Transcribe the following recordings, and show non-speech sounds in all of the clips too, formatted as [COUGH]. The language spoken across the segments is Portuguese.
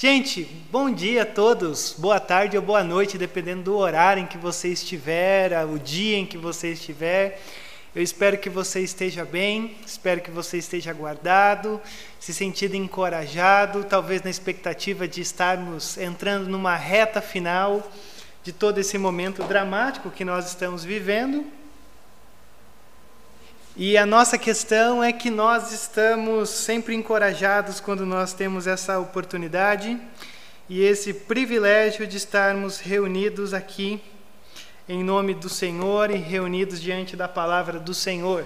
Gente, bom dia a todos, boa tarde ou boa noite, dependendo do horário em que você estiver, o dia em que você estiver. Eu espero que você esteja bem, espero que você esteja guardado, se sentindo encorajado, talvez na expectativa de estarmos entrando numa reta final de todo esse momento dramático que nós estamos vivendo. E a nossa questão é que nós estamos sempre encorajados quando nós temos essa oportunidade e esse privilégio de estarmos reunidos aqui em nome do Senhor e reunidos diante da palavra do Senhor.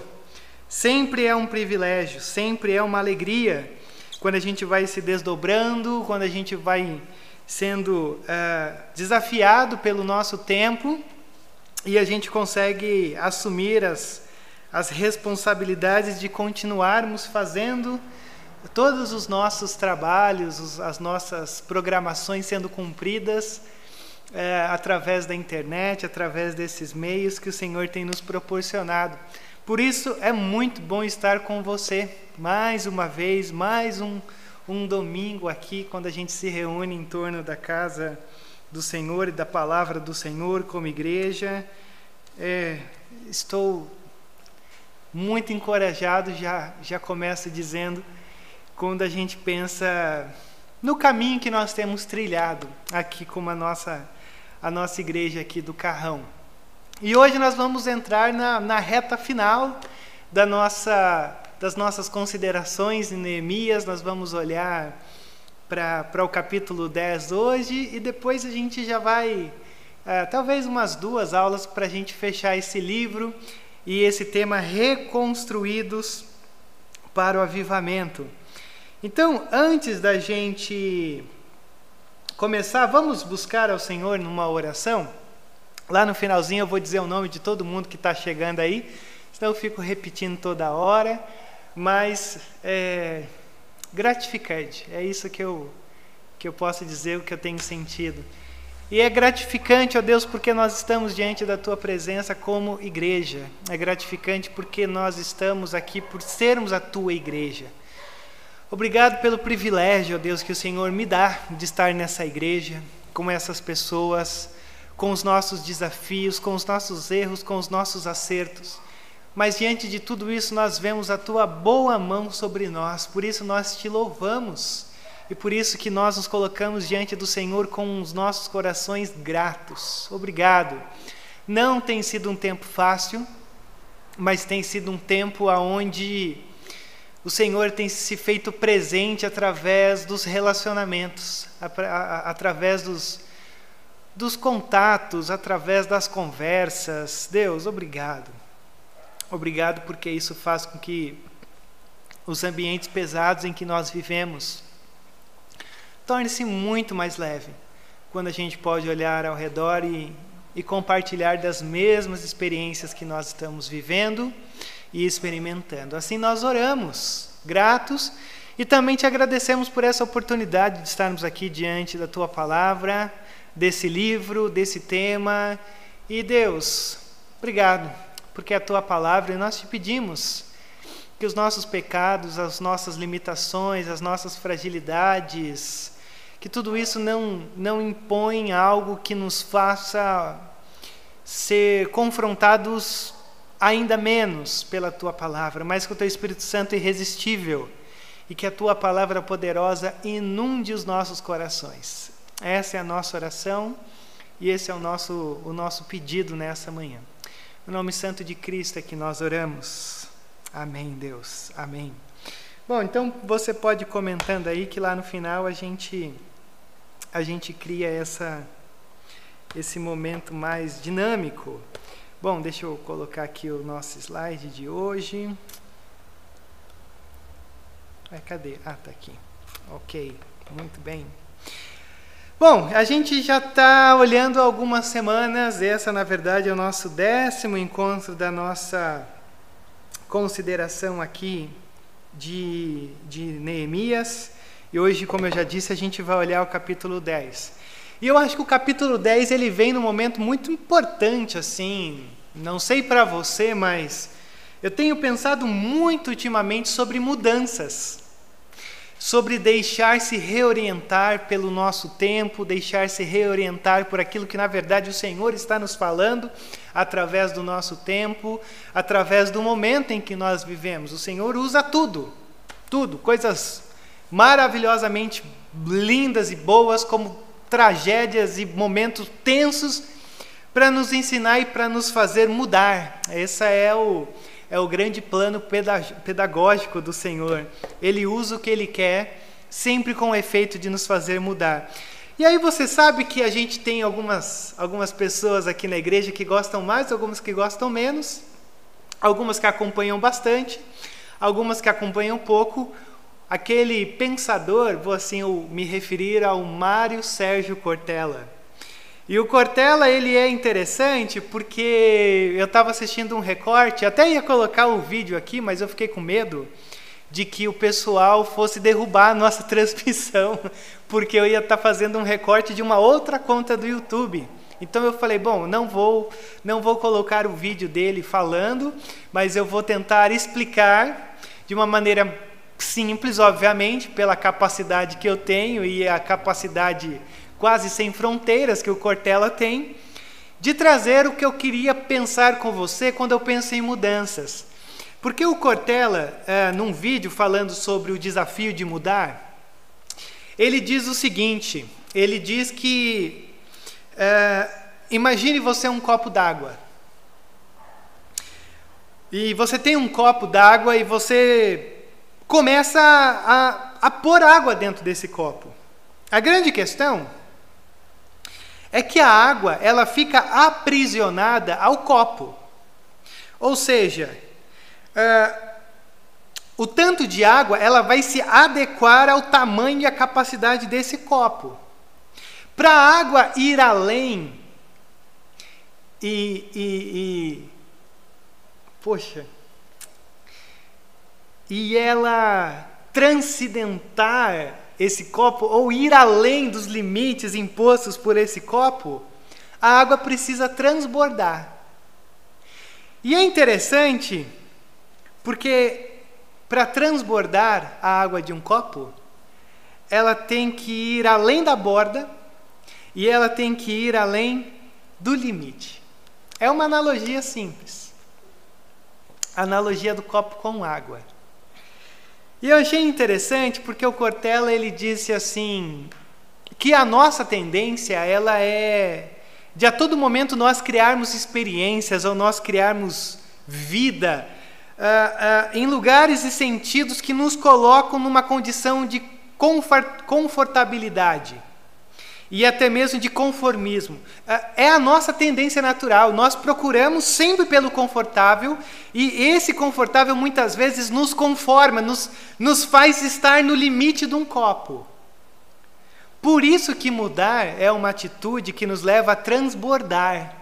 Sempre é um privilégio, sempre é uma alegria quando a gente vai se desdobrando, quando a gente vai sendo uh, desafiado pelo nosso tempo e a gente consegue assumir as as responsabilidades de continuarmos fazendo todos os nossos trabalhos, as nossas programações sendo cumpridas é, através da internet, através desses meios que o Senhor tem nos proporcionado. Por isso é muito bom estar com você mais uma vez, mais um, um domingo aqui, quando a gente se reúne em torno da casa do Senhor e da palavra do Senhor como igreja. É, estou muito encorajado, já, já começa dizendo, quando a gente pensa no caminho que nós temos trilhado aqui com a nossa, a nossa igreja aqui do Carrão. E hoje nós vamos entrar na, na reta final da nossa, das nossas considerações em Neemias, nós vamos olhar para o capítulo 10 hoje e depois a gente já vai, é, talvez umas duas aulas para a gente fechar esse livro e esse tema reconstruídos para o avivamento. Então, antes da gente começar, vamos buscar ao Senhor numa oração. Lá no finalzinho eu vou dizer o nome de todo mundo que está chegando aí, senão eu fico repetindo toda hora, mas é gratificante, é isso que eu, que eu posso dizer, o que eu tenho sentido. E é gratificante, ó Deus, porque nós estamos diante da tua presença como igreja. É gratificante porque nós estamos aqui por sermos a tua igreja. Obrigado pelo privilégio, ó Deus, que o Senhor me dá de estar nessa igreja, com essas pessoas, com os nossos desafios, com os nossos erros, com os nossos acertos. Mas diante de tudo isso, nós vemos a tua boa mão sobre nós, por isso nós te louvamos e por isso que nós nos colocamos diante do Senhor com os nossos corações gratos. Obrigado. Não tem sido um tempo fácil, mas tem sido um tempo onde o Senhor tem se feito presente através dos relacionamentos, através dos, dos contatos, através das conversas. Deus, obrigado. Obrigado porque isso faz com que os ambientes pesados em que nós vivemos torne-se muito mais leve quando a gente pode olhar ao redor e, e compartilhar das mesmas experiências que nós estamos vivendo e experimentando. Assim nós oramos, gratos, e também te agradecemos por essa oportunidade de estarmos aqui diante da tua palavra, desse livro, desse tema. E Deus, obrigado, porque é a tua palavra e nós te pedimos que os nossos pecados, as nossas limitações, as nossas fragilidades, que tudo isso não, não impõe algo que nos faça ser confrontados ainda menos pela tua palavra, mas que o teu Espírito Santo é irresistível e que a tua palavra poderosa inunde os nossos corações. Essa é a nossa oração e esse é o nosso, o nosso pedido nessa manhã. No nome santo de Cristo é que nós oramos. Amém, Deus. Amém. Bom, então você pode ir comentando aí que lá no final a gente a gente cria essa, esse momento mais dinâmico. Bom, deixa eu colocar aqui o nosso slide de hoje. Ah, cadê? Ah, tá aqui. Ok, muito bem. Bom, a gente já está olhando algumas semanas. Essa, na verdade, é o nosso décimo encontro da nossa consideração aqui de, de Neemias. E hoje, como eu já disse, a gente vai olhar o capítulo 10. E eu acho que o capítulo 10 ele vem num momento muito importante assim. Não sei para você, mas eu tenho pensado muito ultimamente sobre mudanças. sobre deixar-se reorientar pelo nosso tempo, deixar-se reorientar por aquilo que na verdade o Senhor está nos falando através do nosso tempo, através do momento em que nós vivemos. O Senhor usa tudo, tudo, coisas maravilhosamente lindas e boas, como tragédias e momentos tensos, para nos ensinar e para nos fazer mudar. Esse é o é o grande plano pedagógico do Senhor. Ele usa o que ele quer, sempre com o efeito de nos fazer mudar. E aí você sabe que a gente tem algumas, algumas pessoas aqui na igreja que gostam mais, algumas que gostam menos, algumas que acompanham bastante, algumas que acompanham pouco. Aquele pensador, vou assim me referir ao Mário Sérgio Cortella. E o Cortella ele é interessante porque eu estava assistindo um recorte, até ia colocar o vídeo aqui, mas eu fiquei com medo de que o pessoal fosse derrubar a nossa [LAUGHS] transmissão, porque eu ia estar tá fazendo um recorte de uma outra conta do YouTube. Então eu falei, bom, não vou, não vou colocar o vídeo dele falando, mas eu vou tentar explicar de uma maneira simples, obviamente, pela capacidade que eu tenho e a capacidade quase sem fronteiras que o Cortella tem, de trazer o que eu queria pensar com você quando eu penso em mudanças. Porque o Cortella, é, num vídeo falando sobre o desafio de mudar, ele diz o seguinte: ele diz que é, imagine você um copo d'água. E você tem um copo d'água e você começa a, a, a pôr água dentro desse copo. A grande questão é que a água ela fica aprisionada ao copo. Ou seja, uh, o tanto de água ela vai se adequar ao tamanho e à capacidade desse copo. Para a água ir além e, e, e poxa, e ela transcendentar esse copo ou ir além dos limites impostos por esse copo, a água precisa transbordar. E é interessante porque para transbordar a água de um copo, ela tem que ir além da borda e ela tem que ir além do limite. É uma analogia simples. Analogia do copo com água. E eu achei interessante porque o Cortella ele disse assim que a nossa tendência ela é de a todo momento nós criarmos experiências ou nós criarmos vida uh, uh, em lugares e sentidos que nos colocam numa condição de confortabilidade e até mesmo de conformismo. Ah, é a nossa tendência natural. Nós procuramos sempre pelo confortável e esse confortável muitas vezes nos conforma, nos, nos faz estar no limite de um copo. Por isso que mudar é uma atitude que nos leva a transbordar.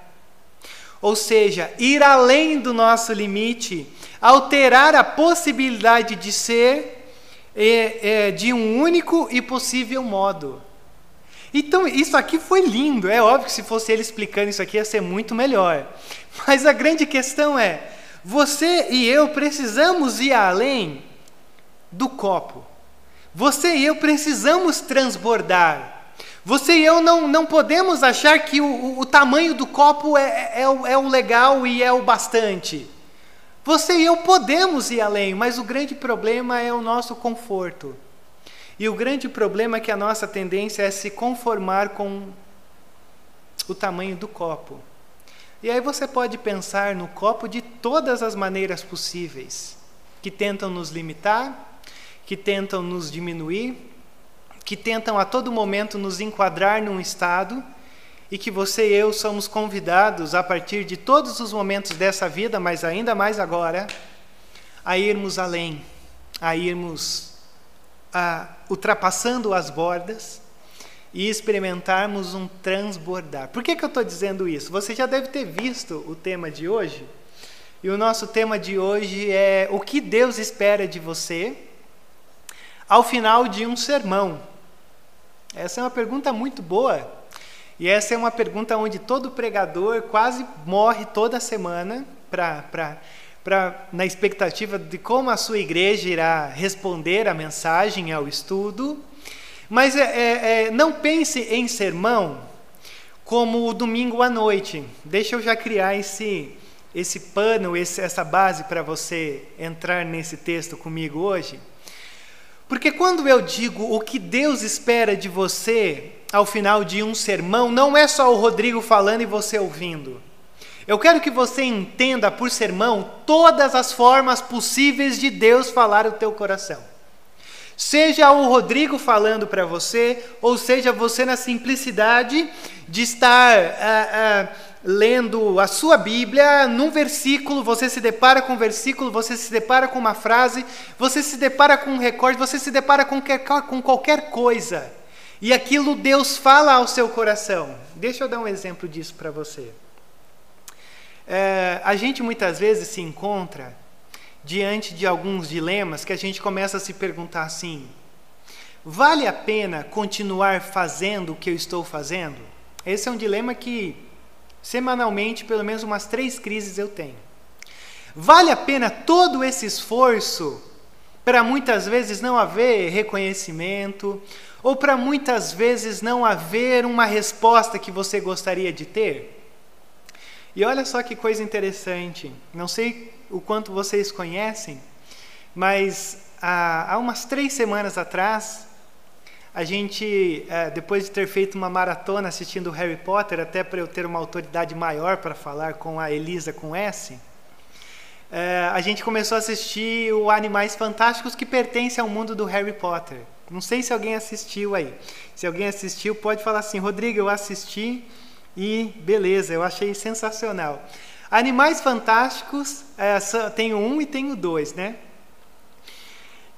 Ou seja, ir além do nosso limite, alterar a possibilidade de ser é, é, de um único e possível modo. Então, isso aqui foi lindo. É óbvio que se fosse ele explicando isso aqui ia ser muito melhor. Mas a grande questão é: você e eu precisamos ir além do copo. Você e eu precisamos transbordar. Você e eu não, não podemos achar que o, o, tamanho do copo é, é, é, o, é o legal e é o bastante. Você e eu podemos ir além, mas o grande problema é o nosso conforto. E o grande problema é que a nossa tendência é se conformar com o tamanho do copo. E aí você pode pensar no copo de todas as maneiras possíveis, que tentam nos limitar, que tentam nos diminuir, que tentam a todo momento nos enquadrar num estado e que você e eu somos convidados a partir de todos os momentos dessa vida, mas ainda mais agora, a irmos além, a irmos a, ultrapassando as bordas e experimentarmos um transbordar. Por que, que eu estou dizendo isso? Você já deve ter visto o tema de hoje. E o nosso tema de hoje é o que Deus espera de você ao final de um sermão. Essa é uma pergunta muito boa. E essa é uma pergunta onde todo pregador quase morre toda semana para pra, na expectativa de como a sua igreja irá responder à mensagem, ao estudo. Mas é, é, é, não pense em sermão como o domingo à noite. Deixa eu já criar esse, esse pano, esse, essa base para você entrar nesse texto comigo hoje. Porque quando eu digo o que Deus espera de você ao final de um sermão, não é só o Rodrigo falando e você ouvindo. Eu quero que você entenda por sermão todas as formas possíveis de Deus falar o teu coração. Seja o Rodrigo falando para você, ou seja você na simplicidade de estar ah, ah, lendo a sua Bíblia, num versículo, você se depara com um versículo, você se depara com uma frase, você se depara com um recorde, você se depara com, com qualquer coisa. E aquilo Deus fala ao seu coração. Deixa eu dar um exemplo disso para você. É, a gente muitas vezes se encontra diante de alguns dilemas que a gente começa a se perguntar assim: vale a pena continuar fazendo o que eu estou fazendo? Esse é um dilema que semanalmente, pelo menos umas três crises eu tenho. Vale a pena todo esse esforço para muitas vezes não haver reconhecimento, ou para muitas vezes não haver uma resposta que você gostaria de ter? E olha só que coisa interessante. Não sei o quanto vocês conhecem, mas há, umas três semanas atrás, a gente, é, depois de ter feito uma maratona assistindo Harry Potter, até para eu ter uma autoridade maior para falar com a Elisa com S, é, a gente começou a assistir o Animais Fantásticos que pertence ao mundo do Harry Potter. Não sei se alguém assistiu aí. Se alguém assistiu, pode falar assim: Rodrigo, eu assisti e beleza, eu achei sensacional. Animais Fantásticos, é, tem o um e tem o dois, né?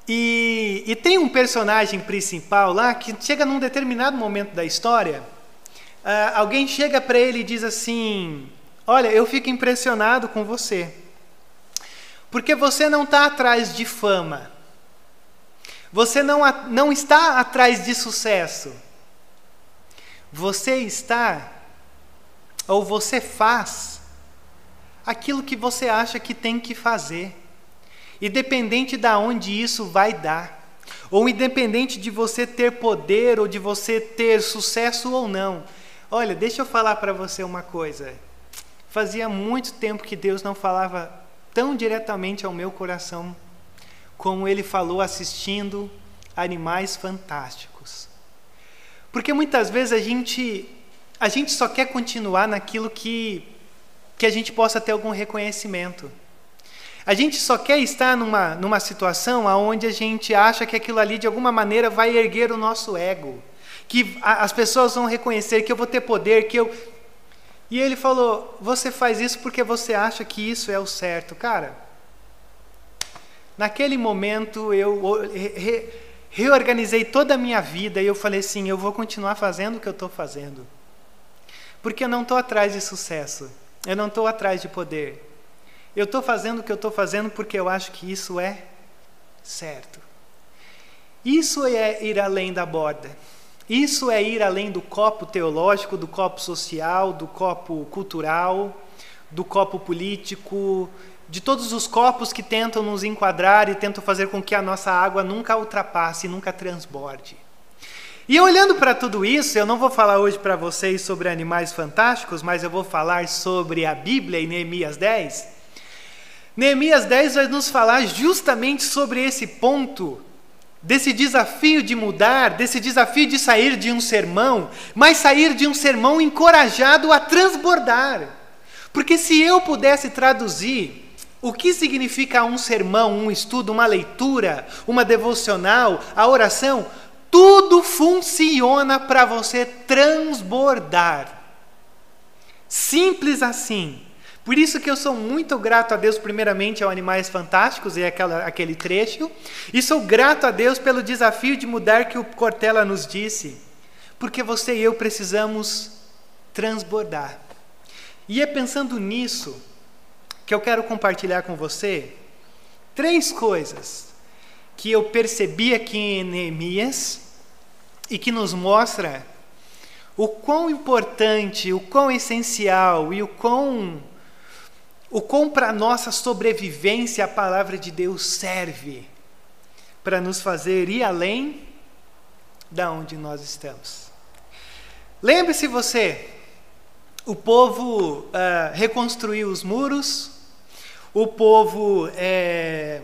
E, e, tem um personagem principal lá que chega num determinado momento da história, uh, alguém chega para ele e diz assim: Olha, eu fico impressionado com você, porque você não está atrás de fama, você não, não está atrás de sucesso, você está ou você faz aquilo que você acha que tem que fazer, independente de onde isso vai dar, ou independente de você ter poder ou de você ter sucesso ou não. Olha, deixa eu falar para você uma coisa. Fazia muito tempo que Deus não falava tão diretamente ao meu coração como ele falou assistindo Animais Fantásticos. Porque muitas vezes a gente a gente só quer continuar naquilo que, que a gente possa ter algum reconhecimento. A gente só quer estar numa, numa situação onde a gente acha que aquilo ali de alguma maneira vai erguer o nosso ego, que a, as pessoas vão reconhecer que eu vou ter poder, que eu. E ele falou: você faz isso porque você acha que isso é o certo, cara. Naquele momento eu re, reorganizei toda a minha vida e eu falei assim: eu vou continuar fazendo o que eu estou fazendo. Porque eu não estou atrás de sucesso, eu não estou atrás de poder. Eu estou fazendo o que eu estou fazendo porque eu acho que isso é certo. Isso é ir além da borda. Isso é ir além do copo teológico, do copo social, do copo cultural, do copo político, de todos os copos que tentam nos enquadrar e tentam fazer com que a nossa água nunca ultrapasse, nunca transborde. E olhando para tudo isso, eu não vou falar hoje para vocês sobre animais fantásticos, mas eu vou falar sobre a Bíblia em Neemias 10. Neemias 10 vai nos falar justamente sobre esse ponto, desse desafio de mudar, desse desafio de sair de um sermão, mas sair de um sermão encorajado a transbordar. Porque se eu pudesse traduzir o que significa um sermão, um estudo, uma leitura, uma devocional, a oração, tudo funciona para você transbordar. Simples assim. Por isso que eu sou muito grato a Deus, primeiramente, ao Animais Fantásticos e aquela, aquele trecho, e sou grato a Deus pelo desafio de mudar que o Cortella nos disse, porque você e eu precisamos transbordar. E é pensando nisso que eu quero compartilhar com você três coisas que eu percebi aqui em Neemias e que nos mostra o quão importante, o quão essencial e o quão o como para nossa sobrevivência a palavra de Deus serve para nos fazer ir além da onde nós estamos. Lembre-se você, o povo uh, reconstruiu os muros, o povo é,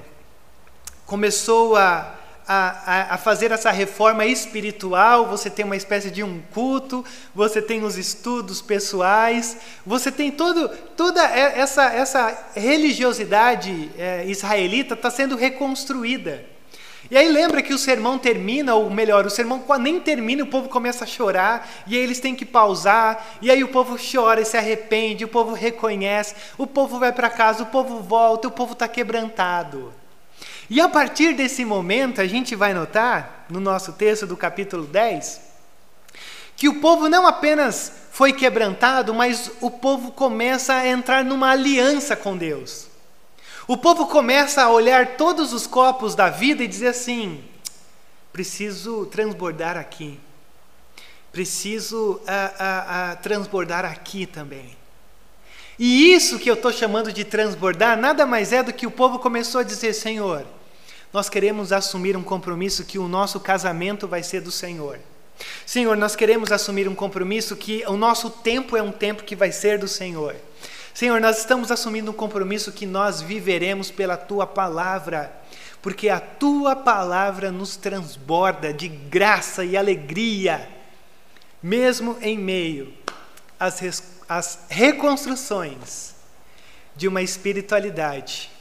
começou a, a, a, fazer essa reforma espiritual, você tem uma espécie de um culto, você tem os estudos pessoais, você tem todo, toda essa, essa religiosidade é, israelita está sendo reconstruída. E aí lembra que o sermão termina, ou melhor, o sermão nem termina, o povo começa a chorar, e aí eles têm que pausar, e aí o povo chora e se arrepende, o povo reconhece, o povo vai para casa, o povo volta, o povo está quebrantado. E a partir desse momento, a gente vai notar, no nosso texto do capítulo 10, que o povo não apenas foi quebrantado, mas o povo começa a entrar numa aliança com Deus. O povo começa a olhar todos os copos da vida e dizer assim: preciso transbordar aqui, preciso transbordar aqui também. E isso que eu estou chamando de transbordar nada mais é do que o povo começou a dizer: Senhor, nós queremos assumir um compromisso que o nosso casamento vai ser do Senhor. Senhor, nós queremos assumir um compromisso que o nosso tempo é um tempo que vai ser do Senhor. Senhor, nós estamos assumindo um compromisso que nós viveremos pela tua palavra, porque a tua palavra nos transborda de graça e alegria, mesmo em meio às, às reconstruções de uma espiritualidade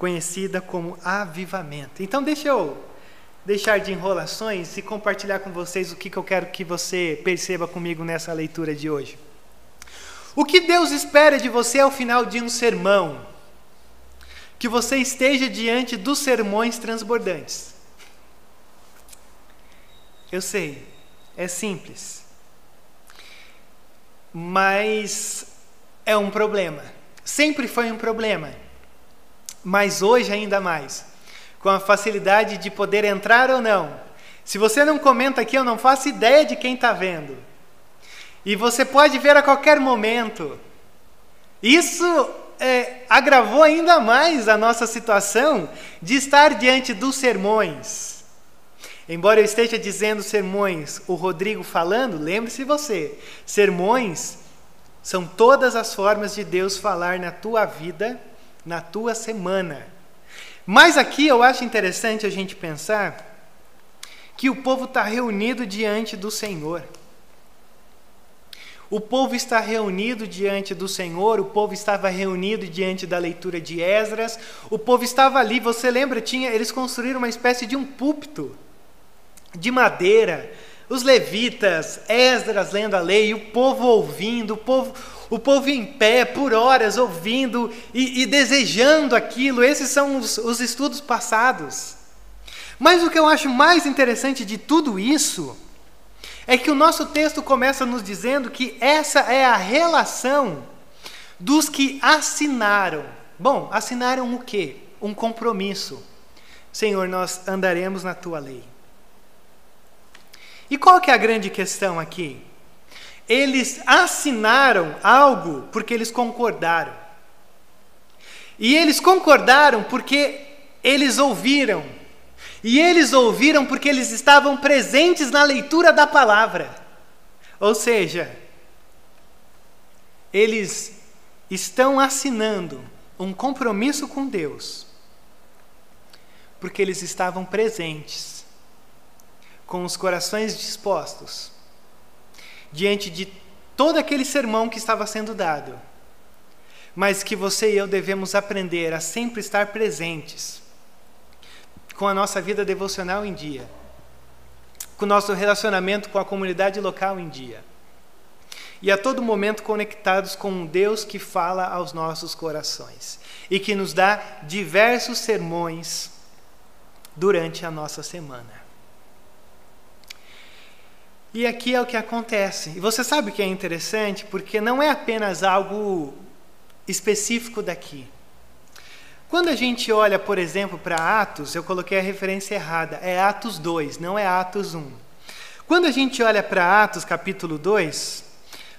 conhecida como avivamento. Então, deixa eu deixar de enrolações e compartilhar com vocês o que, que eu quero que você perceba comigo nessa leitura de hoje. O que Deus espera de você ao final de um sermão? Que você esteja diante dos sermões transbordantes. Eu sei, é simples. Mas é um problema. Sempre foi um problema. Mas hoje ainda mais. Com a facilidade de poder entrar ou não. Se você não comenta aqui, eu não faço ideia de quem está vendo. E você pode ver a qualquer momento. Isso é, agravou ainda mais a nossa situação de estar diante dos sermões. Embora eu esteja dizendo sermões, o Rodrigo falando, lembre-se você, sermões são todas as formas de Deus falar na tua vida, na tua semana. Mas aqui eu acho interessante a gente pensar que o povo está reunido diante do Senhor. O povo está reunido diante do Senhor, o povo estava reunido diante da leitura de Esdras, o povo estava ali, você lembra, tinha, eles construíram uma espécie de um púlpito de madeira, os levitas, Esdras lendo a lei, o povo ouvindo, o povo, o povo em pé por horas ouvindo e, e desejando aquilo. Esses são os, os estudos passados. Mas o que eu acho mais interessante de tudo isso é que o nosso texto começa nos dizendo que essa é a relação dos que assinaram. Bom, assinaram o quê? Um compromisso. Senhor, nós andaremos na tua lei. E qual que é a grande questão aqui? Eles assinaram algo porque eles concordaram. E eles concordaram porque eles ouviram e eles ouviram porque eles estavam presentes na leitura da palavra. Ou seja, eles estão assinando um compromisso com Deus, porque eles estavam presentes, com os corações dispostos, diante de todo aquele sermão que estava sendo dado, mas que você e eu devemos aprender a sempre estar presentes com a nossa vida devocional em dia, com o nosso relacionamento com a comunidade local em dia, e a todo momento conectados com um Deus que fala aos nossos corações e que nos dá diversos sermões durante a nossa semana. E aqui é o que acontece. E você sabe o que é interessante? Porque não é apenas algo específico daqui. Quando a gente olha, por exemplo, para Atos, eu coloquei a referência errada, é Atos 2, não é Atos 1. Quando a gente olha para Atos capítulo 2,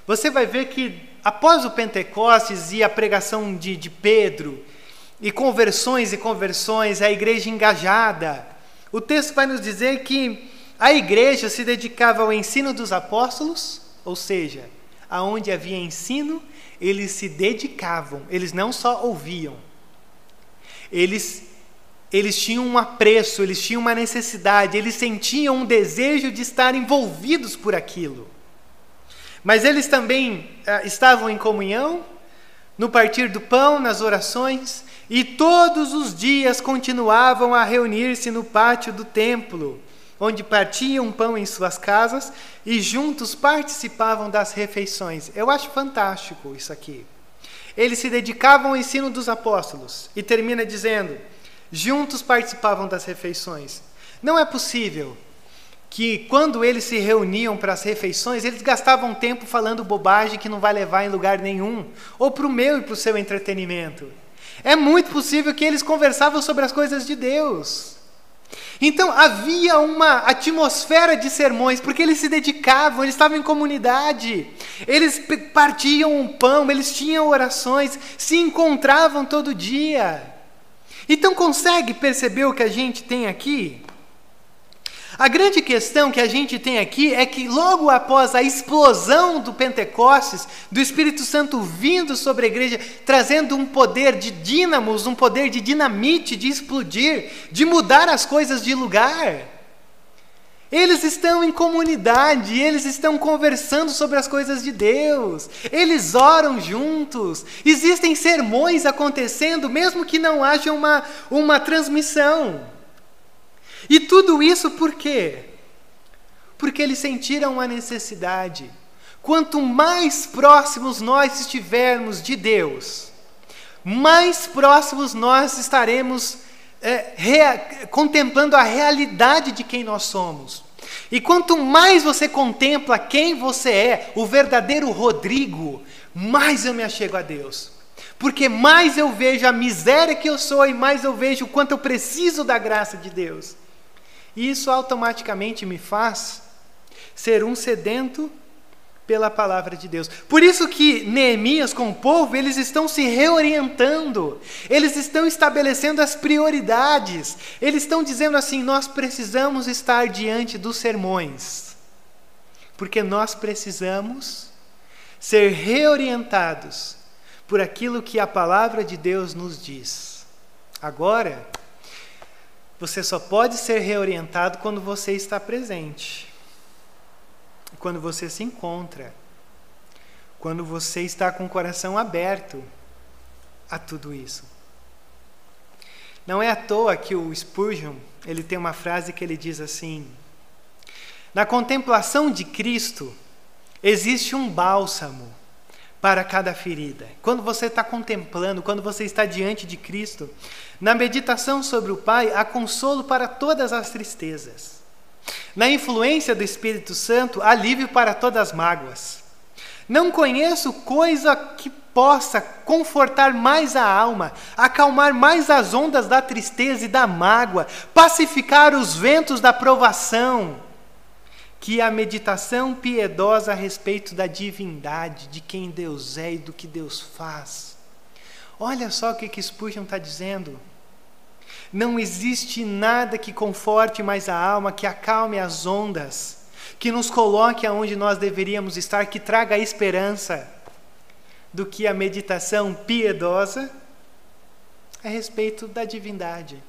você vai ver que após o Pentecostes e a pregação de, de Pedro, e conversões e conversões, a igreja engajada, o texto vai nos dizer que a igreja se dedicava ao ensino dos apóstolos, ou seja, aonde havia ensino, eles se dedicavam, eles não só ouviam, eles eles tinham um apreço, eles tinham uma necessidade, eles sentiam um desejo de estar envolvidos por aquilo. Mas eles também ah, estavam em comunhão, no partir do pão, nas orações, e todos os dias continuavam a reunir-se no pátio do templo, onde partiam pão em suas casas e juntos participavam das refeições. Eu acho fantástico isso aqui. Eles se dedicavam ao ensino dos apóstolos e termina dizendo: juntos participavam das refeições. Não é possível que quando eles se reuniam para as refeições, eles gastavam tempo falando bobagem que não vai levar em lugar nenhum, ou para o meu e para o seu entretenimento. É muito possível que eles conversavam sobre as coisas de Deus. Então havia uma atmosfera de sermões, porque eles se dedicavam, eles estavam em comunidade, eles partiam um pão, eles tinham orações, se encontravam todo dia. Então consegue perceber o que a gente tem aqui? A grande questão que a gente tem aqui é que logo após a explosão do Pentecostes, do Espírito Santo vindo sobre a igreja, trazendo um poder de dínamos, um poder de dinamite, de explodir, de mudar as coisas de lugar. Eles estão em comunidade, eles estão conversando sobre as coisas de Deus, eles oram juntos, existem sermões acontecendo, mesmo que não haja uma, uma transmissão. E tudo isso por quê? Porque eles sentiram a necessidade. Quanto mais próximos nós estivermos de Deus, mais próximos nós estaremos é, rea, contemplando a realidade de quem nós somos. E quanto mais você contempla quem você é, o verdadeiro Rodrigo, mais eu me achego a Deus. Porque mais eu vejo a miséria que eu sou e mais eu vejo o quanto eu preciso da graça de Deus. E isso automaticamente me faz ser um sedento pela palavra de Deus. Por isso que Neemias com o povo, eles estão se reorientando. Eles estão estabelecendo as prioridades. Eles estão dizendo assim: nós precisamos estar diante dos sermões. Porque nós precisamos ser reorientados por aquilo que a palavra de Deus nos diz. Agora, você só pode ser reorientado quando você está presente quando você se encontra, quando você está com o coração aberto a tudo isso. Não é à toa que o Spurgeon, ele tem uma frase que ele diz assim: Na contemplação de Cristo existe um bálsamo para cada ferida. Quando você está contemplando, quando você está diante de Cristo, na meditação sobre o Pai, há consolo para todas as tristezas. Na influência do Espírito Santo, alívio para todas as mágoas. Não conheço coisa que possa confortar mais a alma, acalmar mais as ondas da tristeza e da mágoa, pacificar os ventos da provação, que a meditação piedosa a respeito da divindade, de quem Deus é e do que Deus faz. Olha só o que, que Spurgeon está dizendo. Não existe nada que conforte mais a alma, que acalme as ondas, que nos coloque aonde nós deveríamos estar, que traga esperança, do que a meditação piedosa a respeito da divindade,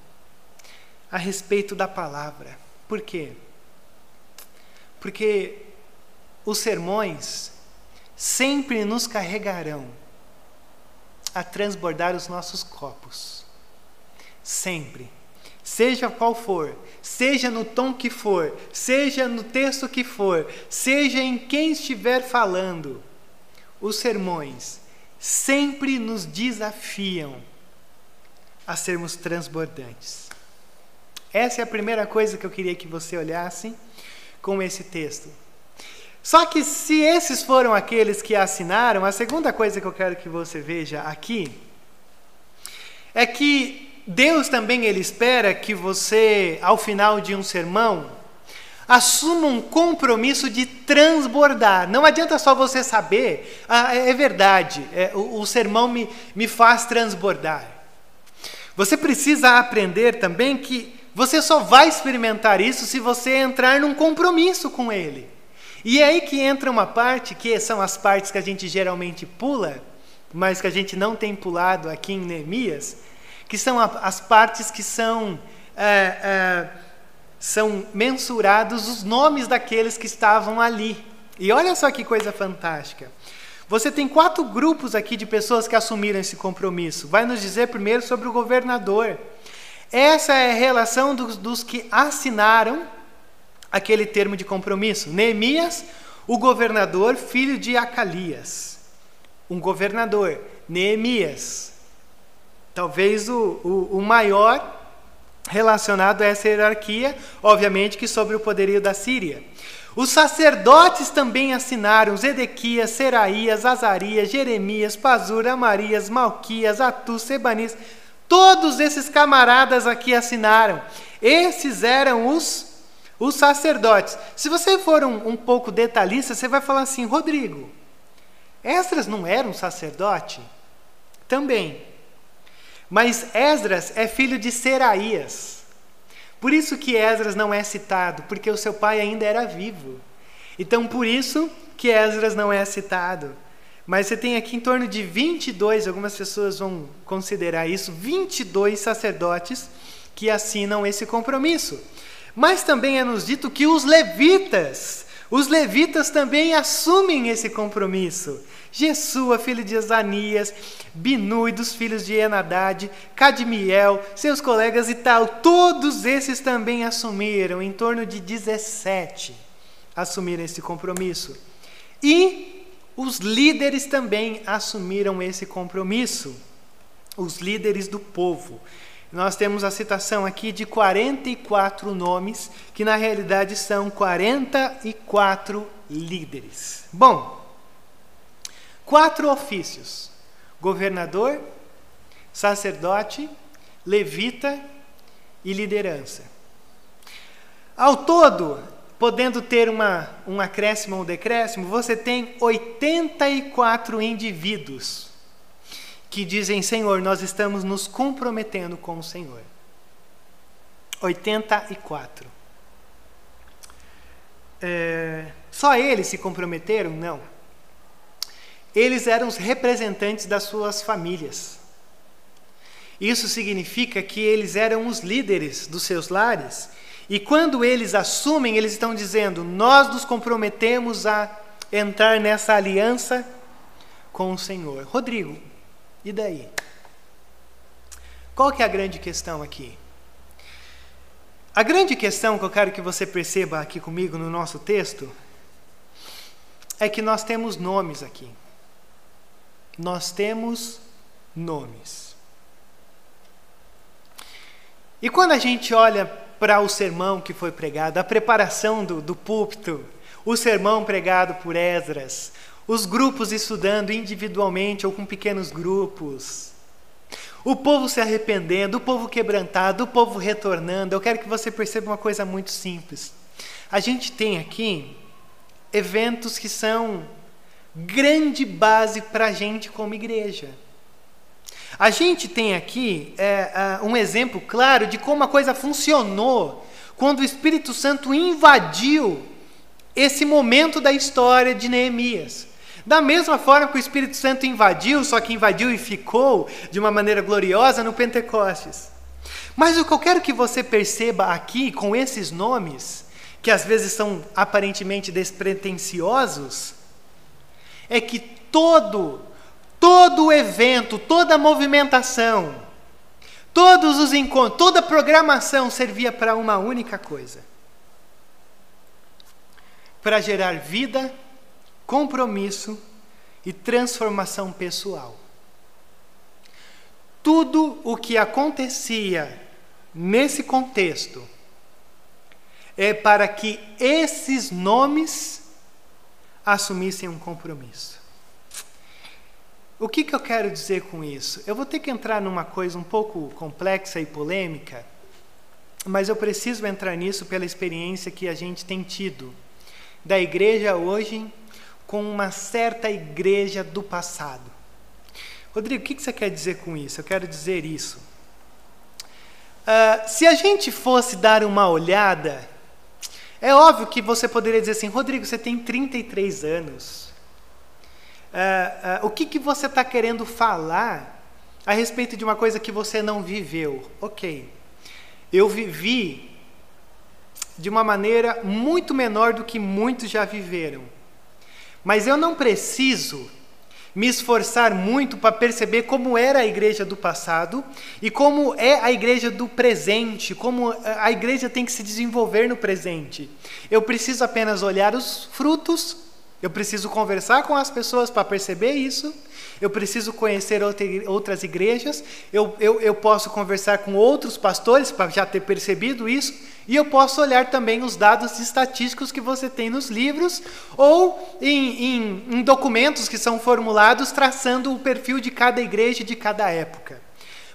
a respeito da palavra. Por quê? Porque os sermões sempre nos carregarão a transbordar os nossos copos Sempre. Seja qual for, seja no tom que for, seja no texto que for, seja em quem estiver falando, os sermões sempre nos desafiam a sermos transbordantes. Essa é a primeira coisa que eu queria que você olhasse com esse texto. Só que se esses foram aqueles que assinaram, a segunda coisa que eu quero que você veja aqui é que Deus também ele espera que você, ao final de um sermão, Assuma um compromisso de transbordar. Não adianta só você saber. Ah, é, é verdade, é, o, o sermão me, me faz transbordar. Você precisa aprender também que você só vai experimentar isso se você entrar num compromisso com ele. E é aí que entra uma parte que são as partes que a gente geralmente pula, mas que a gente não tem pulado aqui em Neemias, que são as partes que são, é, é, são mensurados os nomes daqueles que estavam ali. E olha só que coisa fantástica. Você tem quatro grupos aqui de pessoas que assumiram esse compromisso. Vai nos dizer primeiro sobre o governador. Essa é a relação dos, dos que assinaram aquele termo de compromisso. Neemias, o governador, filho de Acalias. Um governador, Neemias. Talvez o, o, o maior relacionado a essa hierarquia, obviamente que sobre o poderio da Síria. Os sacerdotes também assinaram Zedequias, Seraías, Azarias, Jeremias, Pazur, Amarias, Malquias, Atu, Sebanias. Todos esses camaradas aqui assinaram. Esses eram os os sacerdotes. Se você for um, um pouco detalhista, você vai falar assim: Rodrigo, Esdras não era um sacerdote? Também. Mas Esdras é filho de Seraías. Por isso que Esdras não é citado, porque o seu pai ainda era vivo. Então, por isso que Esdras não é citado. Mas você tem aqui em torno de 22, algumas pessoas vão considerar isso, 22 sacerdotes que assinam esse compromisso. Mas também é nos dito que os levitas, os levitas também assumem esse compromisso. Jesua, filho de Azanias, Binui, dos filhos de Enadad, Cadmiel, seus colegas e tal, todos esses também assumiram, em torno de 17 assumiram esse compromisso. E os líderes também assumiram esse compromisso, os líderes do povo nós temos a citação aqui de 44 nomes, que na realidade são 44 líderes. Bom, quatro ofícios: governador, sacerdote, levita e liderança. Ao todo, podendo ter uma, um acréscimo ou um decréscimo, você tem 84 indivíduos que dizem: Senhor, nós estamos nos comprometendo com o Senhor. 84. É, só eles se comprometeram? Não. Eles eram os representantes das suas famílias. Isso significa que eles eram os líderes dos seus lares. E quando eles assumem, eles estão dizendo: Nós nos comprometemos a entrar nessa aliança com o Senhor. Rodrigo, e daí? Qual que é a grande questão aqui? A grande questão que eu quero que você perceba aqui comigo no nosso texto é que nós temos nomes aqui. Nós temos nomes. E quando a gente olha para o sermão que foi pregado, a preparação do, do púlpito, o sermão pregado por Esdras, os grupos estudando individualmente ou com pequenos grupos, o povo se arrependendo, o povo quebrantado, o povo retornando. Eu quero que você perceba uma coisa muito simples. A gente tem aqui eventos que são grande base para a gente como igreja. A gente tem aqui é, uh, um exemplo claro de como a coisa funcionou quando o Espírito Santo invadiu esse momento da história de Neemias. Da mesma forma que o Espírito Santo invadiu, só que invadiu e ficou de uma maneira gloriosa no Pentecostes. Mas o que eu quero que você perceba aqui com esses nomes, que às vezes são aparentemente despretensiosos, é que todo, todo evento, toda movimentação, todos os encontros, toda programação servia para uma única coisa: para gerar vida compromisso e transformação pessoal. Tudo o que acontecia nesse contexto é para que esses nomes assumissem um compromisso. O que, que eu quero dizer com isso? Eu vou ter que entrar numa coisa um pouco complexa e polêmica, mas eu preciso entrar nisso pela experiência que a gente tem tido da igreja hoje com uma certa igreja do passado. Rodrigo, o que você quer dizer com isso? Eu quero dizer isso. Uh, se a gente fosse dar uma olhada, é óbvio que você poderia dizer assim, Rodrigo, você tem 33 anos. Uh, uh, o que, que você está querendo falar a respeito de uma coisa que você não viveu? Ok, eu vivi de uma maneira muito menor do que muitos já viveram. Mas eu não preciso me esforçar muito para perceber como era a igreja do passado e como é a igreja do presente, como a igreja tem que se desenvolver no presente. Eu preciso apenas olhar os frutos, eu preciso conversar com as pessoas para perceber isso eu preciso conhecer outras igrejas, eu, eu, eu posso conversar com outros pastores para já ter percebido isso, e eu posso olhar também os dados estatísticos que você tem nos livros ou em, em, em documentos que são formulados traçando o perfil de cada igreja de cada época.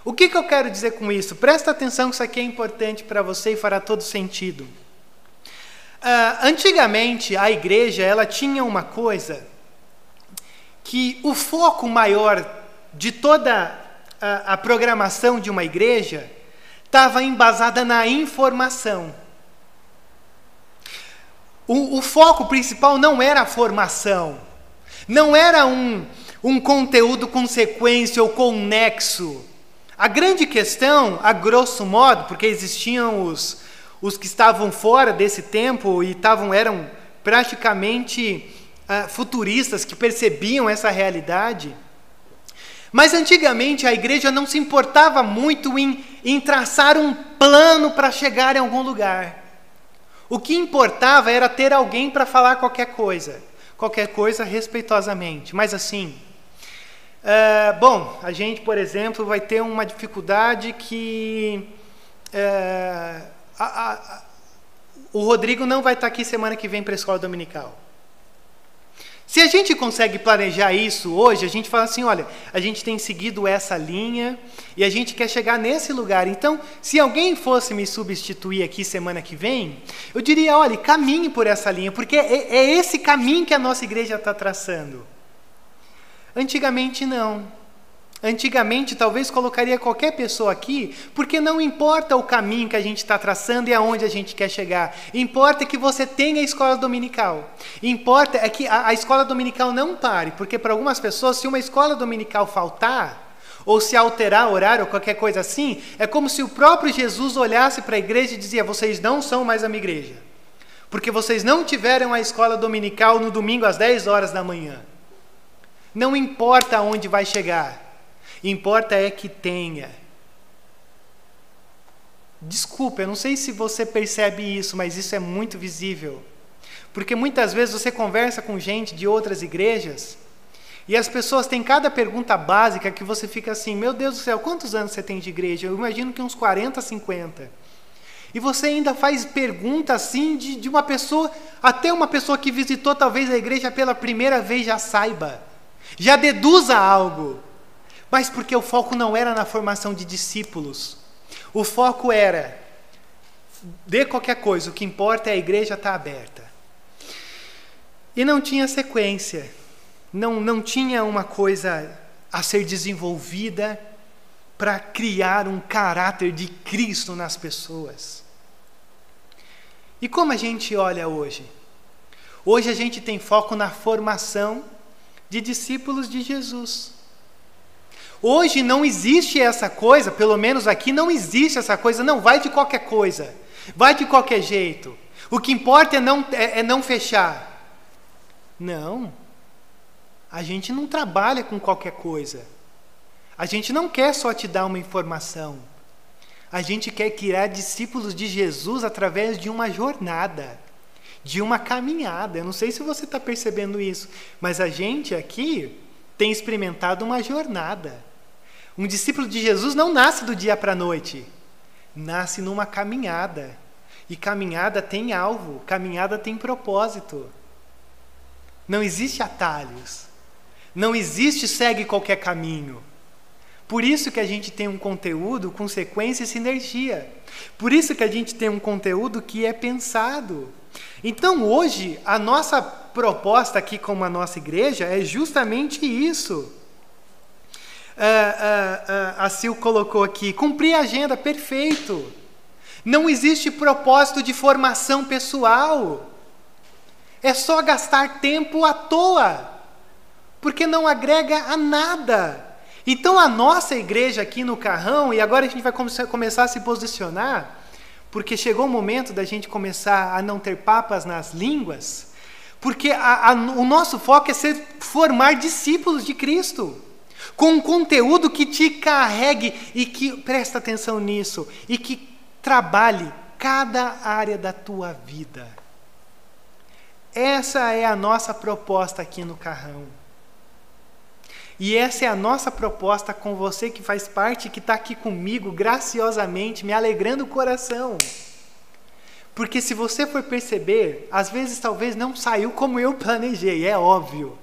O que, que eu quero dizer com isso? Presta atenção que isso aqui é importante para você e fará todo sentido. Uh, antigamente, a igreja ela tinha uma coisa que o foco maior de toda a, a programação de uma igreja estava embasada na informação. O, o, foco principal não era a formação, não era um, um conteúdo com sequência ou conexo. A grande questão, a grosso modo, porque existiam os, os que estavam fora desse tempo e estavam, eram praticamente uh, futuristas que percebiam essa realidade. Mas antigamente a igreja não se importava muito em, em traçar um plano para chegar em algum lugar. O que importava era ter alguém para falar qualquer coisa, qualquer coisa respeitosamente. Mas assim, uh, bom, a gente, por exemplo, vai ter uma dificuldade que uh, a, a, o Rodrigo não vai estar aqui semana que vem para a escola dominical. Se a gente consegue planejar isso hoje, a gente fala assim: olha, a gente tem seguido essa linha e a gente quer chegar nesse lugar. Então, se alguém fosse me substituir aqui semana que vem, eu diria: olha, caminhe por essa linha, porque é, é esse caminho que a nossa igreja está traçando. Antigamente, não. Antigamente, talvez colocaria qualquer pessoa aqui, porque não importa o caminho que a gente está traçando e aonde a gente quer chegar. Importa que você tenha a escola dominical. Importa é que a, a escola dominical não pare, porque para algumas pessoas, se uma escola dominical faltar, ou se alterar horário ou qualquer coisa assim, é como se o próprio Jesus olhasse para a igreja e dizia: vocês não são mais a minha igreja, porque vocês não tiveram a escola dominical no domingo às 10 horas da manhã. Não importa aonde vai chegar. Importa é que tenha. Desculpa, eu não sei se você percebe isso, mas isso é muito visível. Porque muitas vezes você conversa com gente de outras igrejas e as pessoas têm cada pergunta básica que você fica assim: Meu Deus do céu, quantos anos você tem de igreja? Eu imagino que uns 40, 50. E você ainda faz pergunta assim de, de uma pessoa, até uma pessoa que visitou talvez a igreja pela primeira vez já saiba, já deduza algo. Mas porque o foco não era na formação de discípulos. O foco era, dê qualquer coisa, o que importa é a igreja estar tá aberta. E não tinha sequência, não, não tinha uma coisa a ser desenvolvida para criar um caráter de Cristo nas pessoas. E como a gente olha hoje? Hoje a gente tem foco na formação de discípulos de Jesus. Hoje não existe essa coisa, pelo menos aqui não existe essa coisa, não vai de qualquer coisa, vai de qualquer jeito. O que importa é não, é, é não fechar. Não. A gente não trabalha com qualquer coisa. A gente não quer só te dar uma informação. A gente quer criar discípulos de Jesus através de uma jornada, de uma caminhada. Eu não sei se você está percebendo isso, mas a gente aqui tem experimentado uma jornada. Um discípulo de Jesus não nasce do dia para a noite, nasce numa caminhada. E caminhada tem alvo, caminhada tem propósito. Não existe atalhos. Não existe segue qualquer caminho. Por isso que a gente tem um conteúdo com sequência e sinergia. Por isso que a gente tem um conteúdo que é pensado. Então, hoje, a nossa proposta aqui como a nossa igreja é justamente isso. Uh, uh, a Sil colocou aqui, cumprir a agenda, perfeito. Não existe propósito de formação pessoal. É só gastar tempo à toa, porque não agrega a nada. Então a nossa igreja aqui no Carrão, e agora a gente vai começar a se posicionar, porque chegou o momento da gente começar a não ter papas nas línguas, porque a, a, o nosso foco é ser, formar discípulos de Cristo, com um conteúdo que te carregue e que, presta atenção nisso, e que trabalhe cada área da tua vida. Essa é a nossa proposta aqui no Carrão. E essa é a nossa proposta com você que faz parte, que está aqui comigo graciosamente, me alegrando o coração. Porque se você for perceber, às vezes talvez não saiu como eu planejei, é óbvio.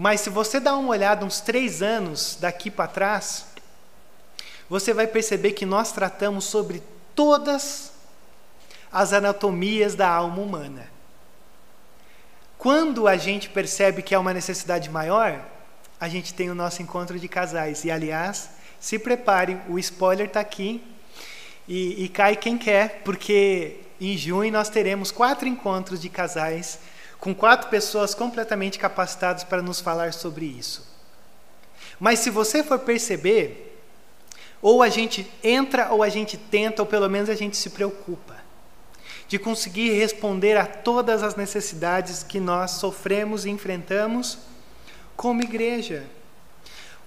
Mas se você dá uma olhada uns três anos daqui para trás, você vai perceber que nós tratamos sobre todas as anatomias da alma humana. Quando a gente percebe que há uma necessidade maior, a gente tem o nosso encontro de casais. E, aliás, se prepare, o spoiler está aqui. E, e cai quem quer, porque em junho nós teremos quatro encontros de casais com quatro pessoas completamente capacitadas para nos falar sobre isso. Mas se você for perceber, ou a gente entra, ou a gente tenta, ou pelo menos a gente se preocupa de conseguir responder a todas as necessidades que nós sofremos e enfrentamos como igreja.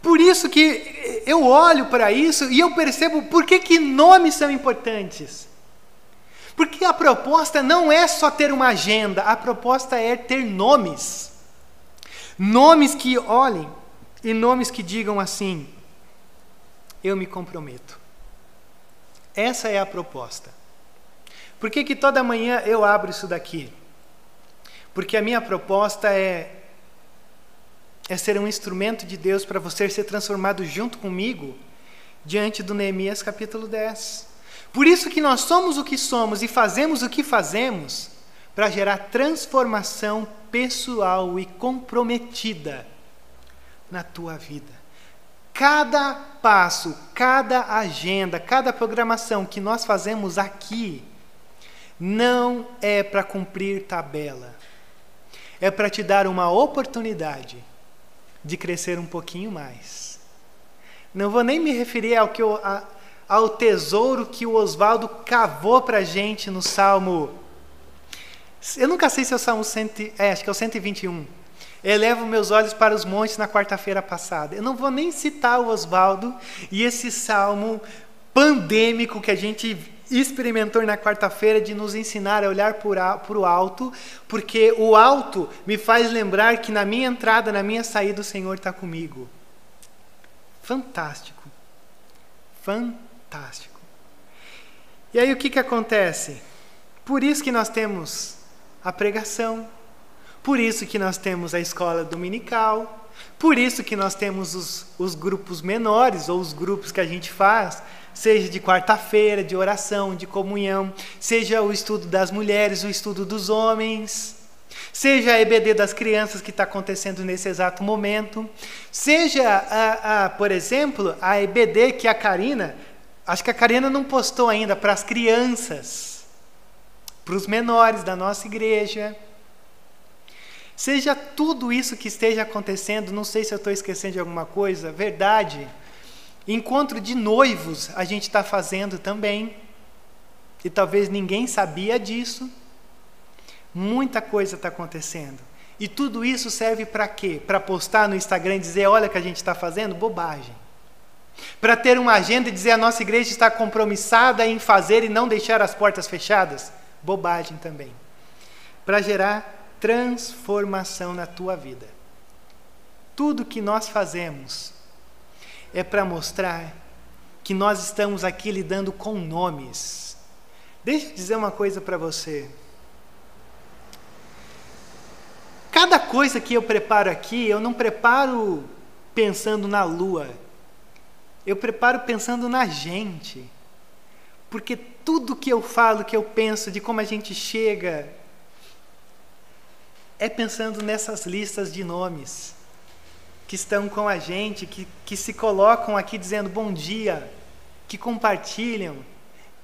Por isso que eu olho para isso e eu percebo por que, que nomes são importantes. Porque a proposta não é só ter uma agenda, a proposta é ter nomes. Nomes que olhem e nomes que digam assim: eu me comprometo. Essa é a proposta. Por que, que toda manhã eu abro isso daqui? Porque a minha proposta é é ser um instrumento de Deus para você ser transformado junto comigo diante do Neemias capítulo 10. Por isso que nós somos o que somos e fazemos o que fazemos para gerar transformação pessoal e comprometida na tua vida. Cada passo, cada agenda, cada programação que nós fazemos aqui não é para cumprir tabela. É para te dar uma oportunidade de crescer um pouquinho mais. Não vou nem me referir ao, que eu, a, ao tesouro que o Oswaldo cavou para a gente no Salmo. Eu nunca sei se é o Salmo 100, é, acho que é o 121. Elevo meus olhos para os montes na quarta-feira passada. Eu não vou nem citar o Oswaldo e esse salmo pandêmico que a gente experimentou na quarta-feira de nos ensinar a olhar para o alto, porque o alto me faz lembrar que na minha entrada, na minha saída, o Senhor está comigo. Fantástico. Fantástico. E aí o que, que acontece? Por isso que nós temos a pregação, por isso que nós temos a escola dominical, por isso que nós temos os, os grupos menores, ou os grupos que a gente faz, seja de quarta-feira, de oração, de comunhão, seja o estudo das mulheres, o estudo dos homens, seja a EBD das crianças que está acontecendo nesse exato momento, seja, a, a, por exemplo, a EBD que a Karina, acho que a Karina não postou ainda para as crianças, para os menores da nossa igreja. Seja tudo isso que esteja acontecendo, não sei se eu estou esquecendo de alguma coisa, verdade Encontro de noivos a gente está fazendo também. E talvez ninguém sabia disso. Muita coisa está acontecendo. E tudo isso serve para quê? Para postar no Instagram e dizer: olha o que a gente está fazendo? Bobagem. Para ter uma agenda e dizer a nossa igreja está compromissada em fazer e não deixar as portas fechadas? Bobagem também. Para gerar transformação na tua vida. Tudo que nós fazemos é para mostrar que nós estamos aqui lidando com nomes. Deixa eu dizer uma coisa para você. Cada coisa que eu preparo aqui, eu não preparo pensando na lua. Eu preparo pensando na gente. Porque tudo que eu falo, que eu penso, de como a gente chega, é pensando nessas listas de nomes que estão com a gente, que, que se colocam aqui dizendo bom dia, que compartilham.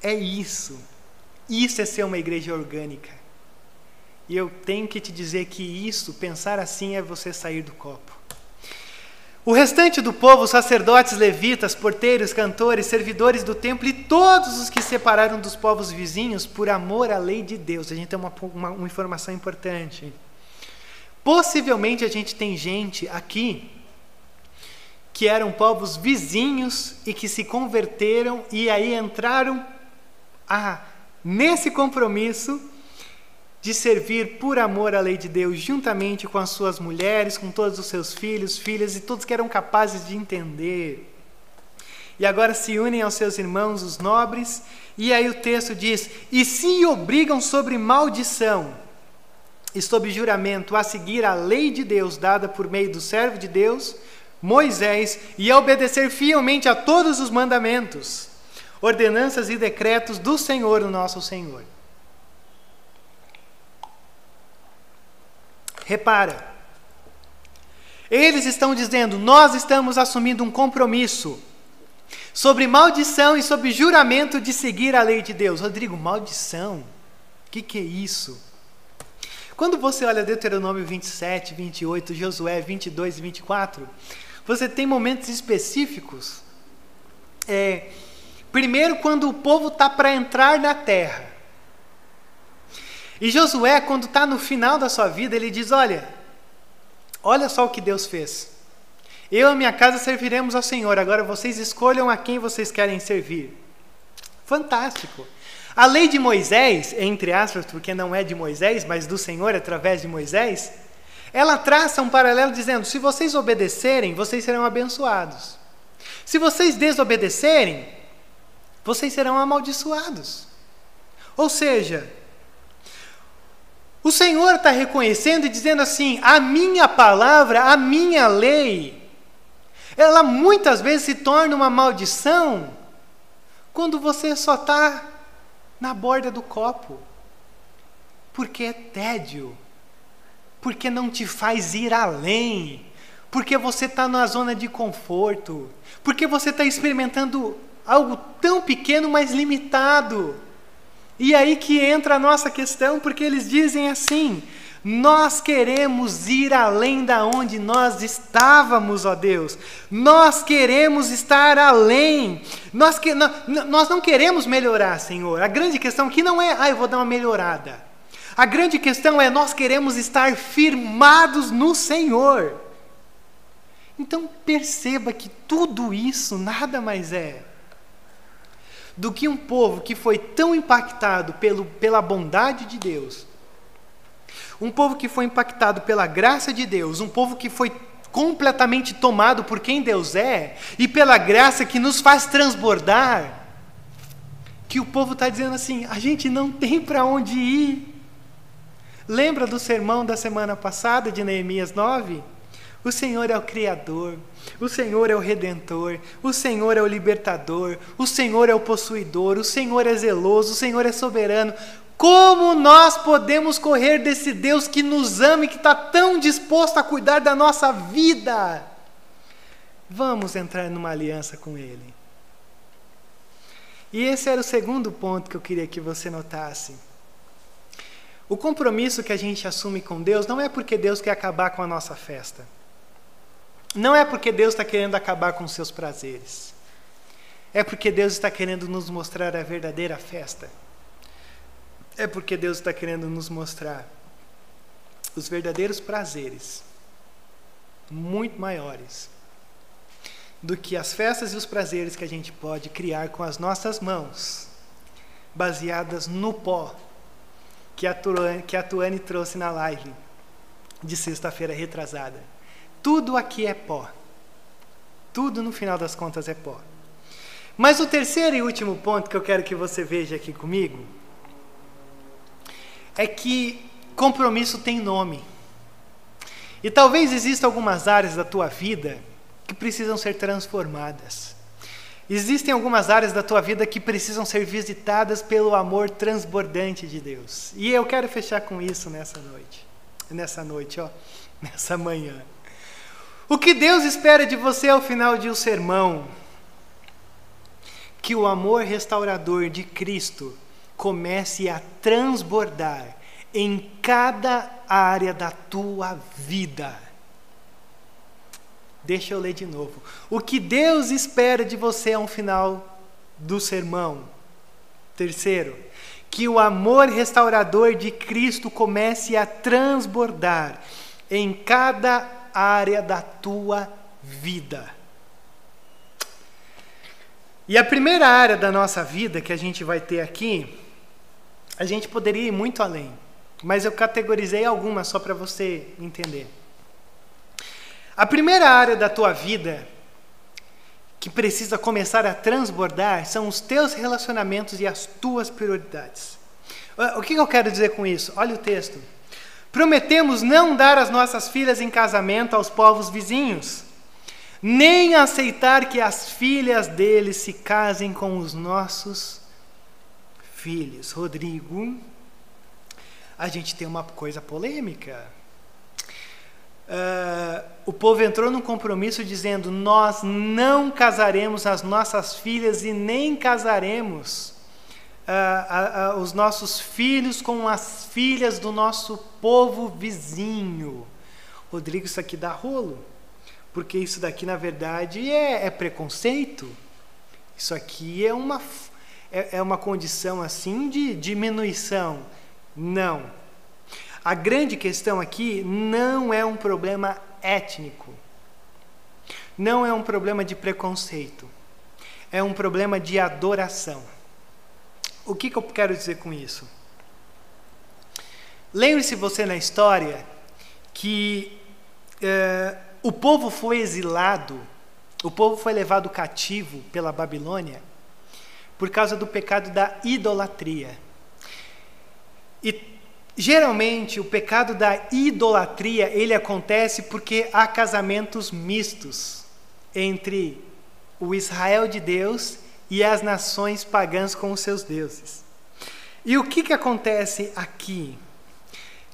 É isso. Isso é ser uma igreja orgânica. E eu tenho que te dizer que isso, pensar assim, é você sair do copo. O restante do povo, sacerdotes, levitas, porteiros, cantores, servidores do templo e todos os que separaram dos povos vizinhos por amor à lei de Deus. A gente tem uma, uma, uma informação importante. Possivelmente a gente tem gente aqui que eram povos vizinhos e que se converteram e aí entraram a, nesse compromisso de servir por amor à lei de Deus, juntamente com as suas mulheres, com todos os seus filhos, filhas e todos que eram capazes de entender. E agora se unem aos seus irmãos, os nobres, e aí o texto diz: E se obrigam sobre maldição e sob juramento a seguir a lei de Deus dada por meio do servo de Deus, Moisés, e a obedecer fielmente a todos os mandamentos, ordenanças e decretos do Senhor, o nosso Senhor Repara. Eles estão dizendo: nós estamos assumindo um compromisso sobre maldição e sobre juramento de seguir a lei de Deus. Rodrigo, maldição? O que, que é isso? Quando você olha Deuteronômio 27, 28, Josué 22 e 24, você tem momentos específicos. É, primeiro, quando o povo está para entrar na terra. E Josué, quando está no final da sua vida, ele diz: Olha, olha só o que Deus fez. Eu e minha casa serviremos ao Senhor, agora vocês escolham a quem vocês querem servir. Fantástico. A lei de Moisés, entre aspas, porque não é de Moisés, mas do Senhor através de Moisés, ela traça um paralelo dizendo: se vocês obedecerem, vocês serão abençoados. Se vocês desobedecerem, vocês serão amaldiçoados. Ou seja, o Senhor está reconhecendo e dizendo assim: a minha palavra, a minha lei, ela muitas vezes se torna uma maldição quando você só está na borda do copo, porque é tédio, porque não te faz ir além, porque você está na zona de conforto, porque você está experimentando algo tão pequeno, mas limitado. E aí que entra a nossa questão, porque eles dizem assim: nós queremos ir além da onde nós estávamos, ó Deus. Nós queremos estar além. Nós, que, nós não queremos melhorar, Senhor. A grande questão aqui não é, ah, eu vou dar uma melhorada. A grande questão é, nós queremos estar firmados no Senhor. Então perceba que tudo isso nada mais é do que um povo que foi tão impactado pelo, pela bondade de Deus, um povo que foi impactado pela graça de Deus, um povo que foi completamente tomado por quem Deus é e pela graça que nos faz transbordar, que o povo está dizendo assim: a gente não tem para onde ir. Lembra do sermão da semana passada de Neemias 9? O Senhor é o Criador, o Senhor é o Redentor, o Senhor é o Libertador, o Senhor é o Possuidor, o Senhor é zeloso, o Senhor é soberano. Como nós podemos correr desse Deus que nos ama e que está tão disposto a cuidar da nossa vida? Vamos entrar numa aliança com Ele. E esse era o segundo ponto que eu queria que você notasse. O compromisso que a gente assume com Deus não é porque Deus quer acabar com a nossa festa. Não é porque Deus está querendo acabar com os seus prazeres. É porque Deus está querendo nos mostrar a verdadeira festa. É porque Deus está querendo nos mostrar os verdadeiros prazeres, muito maiores do que as festas e os prazeres que a gente pode criar com as nossas mãos, baseadas no pó que a Tuane, que a Tuane trouxe na live de sexta-feira retrasada. Tudo aqui é pó. Tudo no final das contas é pó. Mas o terceiro e último ponto que eu quero que você veja aqui comigo é que compromisso tem nome. E talvez existam algumas áreas da tua vida que precisam ser transformadas. Existem algumas áreas da tua vida que precisam ser visitadas pelo amor transbordante de Deus. E eu quero fechar com isso nessa noite. Nessa noite, ó, [LAUGHS] nessa manhã. O que Deus espera de você ao final de um sermão? Que o amor restaurador de Cristo comece a transbordar em cada área da tua vida. Deixa eu ler de novo. O que Deus espera de você ao final do sermão? Terceiro, que o amor restaurador de Cristo comece a transbordar em cada área da tua vida. E a primeira área da nossa vida que a gente vai ter aqui, a gente poderia ir muito além, mas eu categorizei algumas só para você entender. A primeira área da tua vida que precisa começar a transbordar são os teus relacionamentos e as tuas prioridades. O que eu quero dizer com isso? Olha o texto. Prometemos não dar as nossas filhas em casamento aos povos vizinhos, nem aceitar que as filhas deles se casem com os nossos filhos. Rodrigo, a gente tem uma coisa polêmica. Uh, o povo entrou num compromisso dizendo: Nós não casaremos as nossas filhas e nem casaremos uh, uh, os nossos filhos com as filhas do nosso povo vizinho. Rodrigo, isso aqui dá rolo, porque isso daqui na verdade é, é preconceito. Isso aqui é uma, é, é uma condição assim de diminuição. Não. A grande questão aqui não é um problema étnico, não é um problema de preconceito, é um problema de adoração. O que, que eu quero dizer com isso? Lembre-se você na história que eh, o povo foi exilado, o povo foi levado cativo pela Babilônia por causa do pecado da idolatria. E Geralmente, o pecado da idolatria, ele acontece porque há casamentos mistos entre o Israel de Deus e as nações pagãs com os seus deuses. E o que, que acontece aqui?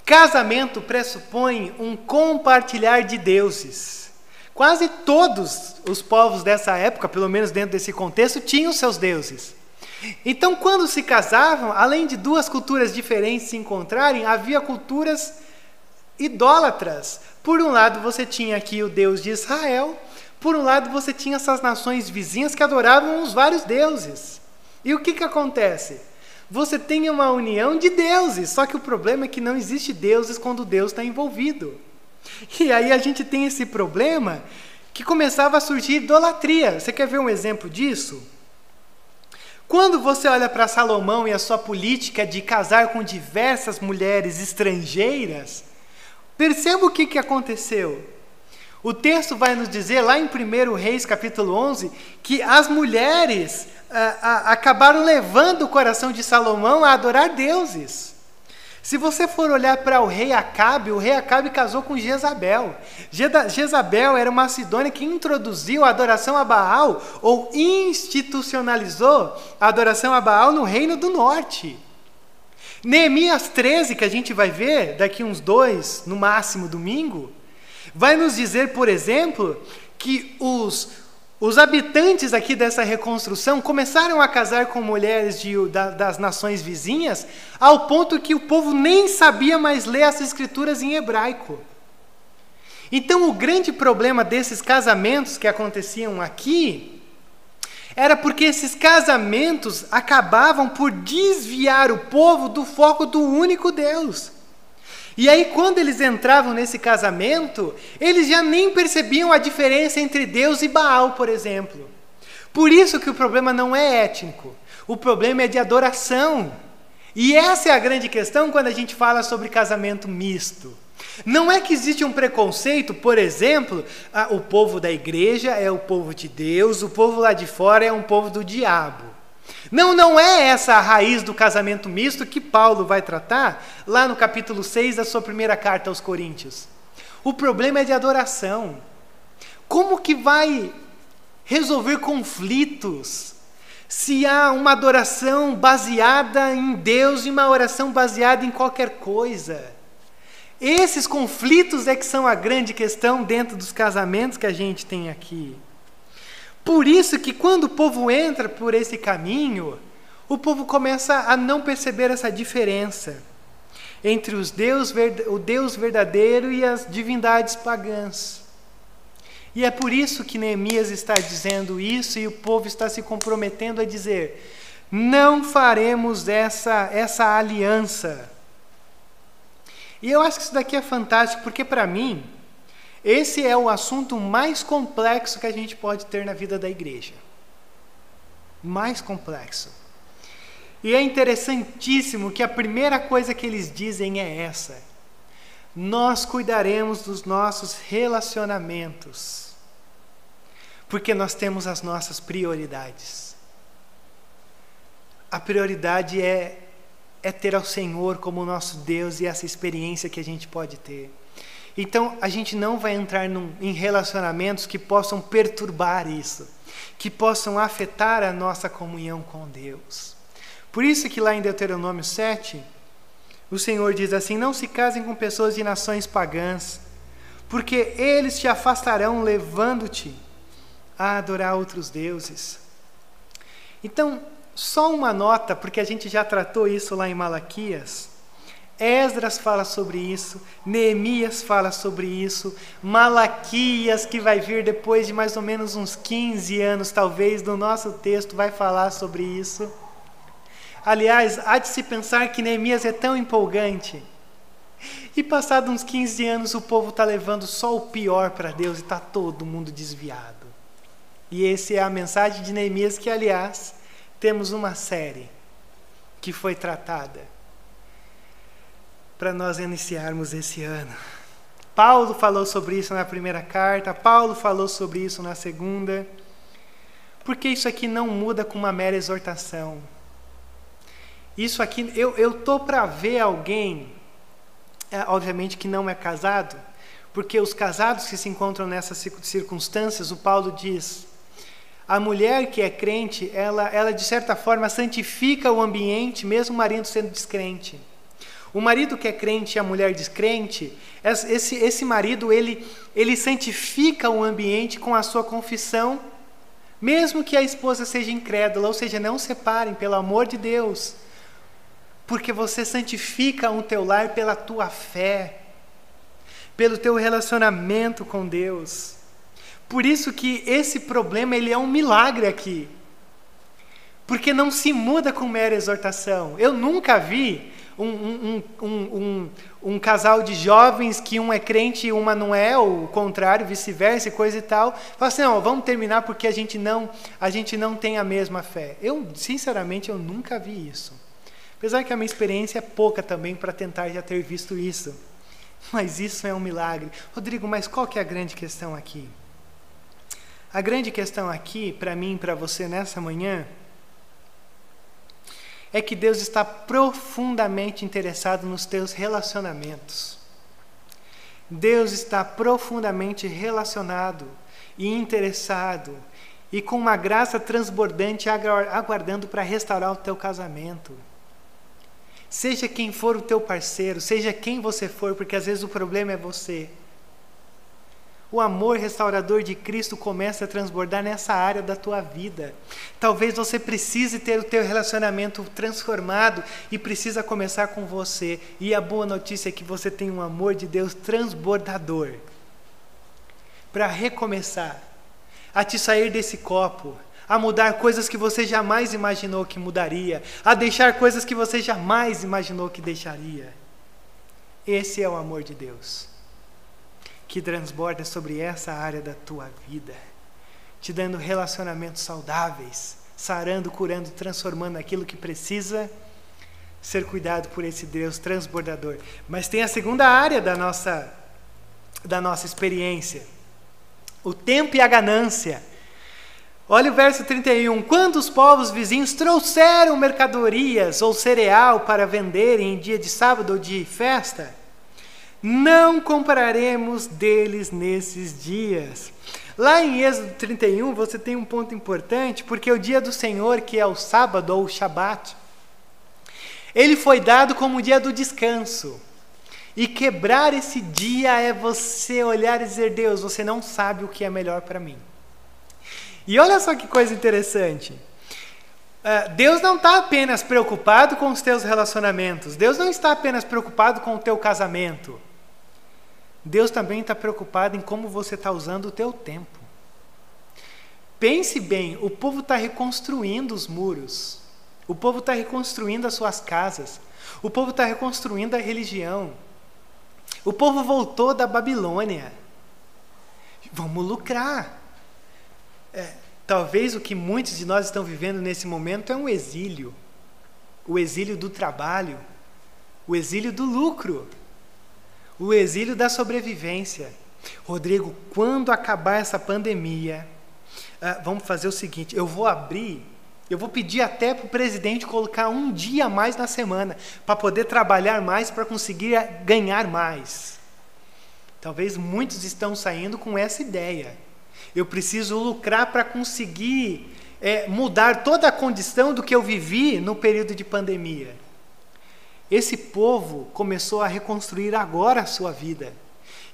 Casamento pressupõe um compartilhar de deuses. Quase todos os povos dessa época, pelo menos dentro desse contexto, tinham seus deuses. Então, quando se casavam, além de duas culturas diferentes se encontrarem, havia culturas idólatras. Por um lado, você tinha aqui o Deus de Israel, por um lado, você tinha essas nações vizinhas que adoravam os vários deuses. E o que, que acontece? Você tem uma união de deuses, só que o problema é que não existe deuses quando Deus está envolvido. E aí a gente tem esse problema que começava a surgir idolatria. Você quer ver um exemplo disso? Quando você olha para Salomão e a sua política de casar com diversas mulheres estrangeiras, perceba o que, que aconteceu. O texto vai nos dizer, lá em 1 Reis capítulo 11, que as mulheres ah, ah, acabaram levando o coração de Salomão a adorar deuses. Se você for olhar para o rei Acabe, o rei Acabe casou com Jezabel. Jezabel era uma Sidônia que introduziu a adoração a Baal, ou institucionalizou a adoração a Baal no reino do norte. Neemias 13, que a gente vai ver daqui uns dois, no máximo domingo, vai nos dizer, por exemplo, que os os habitantes aqui dessa reconstrução começaram a casar com mulheres de, da, das nações vizinhas, ao ponto que o povo nem sabia mais ler as escrituras em hebraico. Então, o grande problema desses casamentos que aconteciam aqui era porque esses casamentos acabavam por desviar o povo do foco do único Deus. E aí, quando eles entravam nesse casamento, eles já nem percebiam a diferença entre Deus e Baal, por exemplo. Por isso que o problema não é étnico, o problema é de adoração. E essa é a grande questão quando a gente fala sobre casamento misto. Não é que existe um preconceito, por exemplo, o povo da igreja é o povo de Deus, o povo lá de fora é um povo do diabo. Não, não é essa a raiz do casamento misto que Paulo vai tratar lá no capítulo 6 da sua primeira carta aos Coríntios. O problema é de adoração. Como que vai resolver conflitos, se há uma adoração baseada em Deus e uma oração baseada em qualquer coisa. Esses conflitos é que são a grande questão dentro dos casamentos que a gente tem aqui. Por isso que quando o povo entra por esse caminho, o povo começa a não perceber essa diferença entre os Deus, o Deus verdadeiro e as divindades pagãs. E é por isso que Neemias está dizendo isso e o povo está se comprometendo a dizer: não faremos essa, essa aliança. E eu acho que isso daqui é fantástico, porque para mim, esse é o assunto mais complexo que a gente pode ter na vida da igreja. Mais complexo. E é interessantíssimo que a primeira coisa que eles dizem é essa: nós cuidaremos dos nossos relacionamentos, porque nós temos as nossas prioridades. A prioridade é, é ter ao Senhor como nosso Deus e essa experiência que a gente pode ter. Então, a gente não vai entrar num, em relacionamentos que possam perturbar isso, que possam afetar a nossa comunhão com Deus. Por isso que lá em Deuteronômio 7, o Senhor diz assim: Não se casem com pessoas de nações pagãs, porque eles te afastarão, levando-te a adorar outros deuses. Então, só uma nota, porque a gente já tratou isso lá em Malaquias. Esdras fala sobre isso, Neemias fala sobre isso, Malaquias, que vai vir depois de mais ou menos uns 15 anos, talvez, do nosso texto, vai falar sobre isso. Aliás, há de se pensar que Neemias é tão empolgante. E passados uns 15 anos, o povo está levando só o pior para Deus e está todo mundo desviado. E essa é a mensagem de Neemias, que, aliás, temos uma série que foi tratada para nós iniciarmos esse ano. Paulo falou sobre isso na primeira carta, Paulo falou sobre isso na segunda. Porque isso aqui não muda com uma mera exortação. Isso aqui, eu, eu tô para ver alguém, é, obviamente que não é casado, porque os casados que se encontram nessas circunstâncias, o Paulo diz, a mulher que é crente, ela, ela de certa forma santifica o ambiente, mesmo o marido sendo descrente. O marido que é crente e a mulher descrente, esse, esse marido ele, ele santifica o ambiente com a sua confissão, mesmo que a esposa seja incrédula, ou seja, não separem, pelo amor de Deus porque você santifica o teu lar pela tua fé, pelo teu relacionamento com Deus. Por isso que esse problema ele é um milagre aqui. Porque não se muda com mera exortação. Eu nunca vi um, um, um, casal de jovens que um é crente e uma não é, ou o contrário, vice-versa, coisa e tal. Fala assim, não, vamos terminar porque a gente não, a gente não tem a mesma fé. Eu, sinceramente, eu nunca vi isso. Apesar que a minha experiência é pouca também para tentar já ter visto isso. Mas isso é um milagre. Rodrigo, mas qual que é a grande questão aqui? A grande questão aqui, para mim e para você nessa manhã, é que Deus está profundamente interessado nos teus relacionamentos. Deus está profundamente relacionado e interessado e com uma graça transbordante aguardando para restaurar o teu casamento. Seja quem for o teu parceiro, seja quem você for, porque às vezes o problema é você. O amor restaurador de Cristo começa a transbordar nessa área da tua vida. Talvez você precise ter o teu relacionamento transformado e precisa começar com você. E a boa notícia é que você tem um amor de Deus transbordador para recomeçar, a te sair desse copo, a mudar coisas que você jamais imaginou que mudaria, a deixar coisas que você jamais imaginou que deixaria. Esse é o amor de Deus, que transborda sobre essa área da tua vida, te dando relacionamentos saudáveis, sarando, curando, transformando aquilo que precisa ser cuidado por esse Deus transbordador. Mas tem a segunda área da nossa da nossa experiência. O tempo e a ganância Olha o verso 31. Quando os povos vizinhos trouxeram mercadorias ou cereal para venderem em dia de sábado ou de festa, não compraremos deles nesses dias. Lá em Êxodo 31, você tem um ponto importante, porque o dia do Senhor, que é o sábado ou o Shabat, ele foi dado como o dia do descanso. E quebrar esse dia é você olhar e dizer: Deus, você não sabe o que é melhor para mim. E olha só que coisa interessante. Uh, Deus não está apenas preocupado com os teus relacionamentos, Deus não está apenas preocupado com o teu casamento. Deus também está preocupado em como você está usando o teu tempo. Pense bem, o povo está reconstruindo os muros, o povo está reconstruindo as suas casas, o povo está reconstruindo a religião, o povo voltou da Babilônia. Vamos lucrar. É, talvez o que muitos de nós estão vivendo nesse momento é um exílio o exílio do trabalho, o exílio do lucro, o exílio da sobrevivência. Rodrigo, quando acabar essa pandemia, uh, vamos fazer o seguinte: eu vou abrir, eu vou pedir até para o presidente colocar um dia a mais na semana, para poder trabalhar mais, para conseguir ganhar mais. Talvez muitos estão saindo com essa ideia. Eu preciso lucrar para conseguir é, mudar toda a condição do que eu vivi no período de pandemia. Esse povo começou a reconstruir agora a sua vida.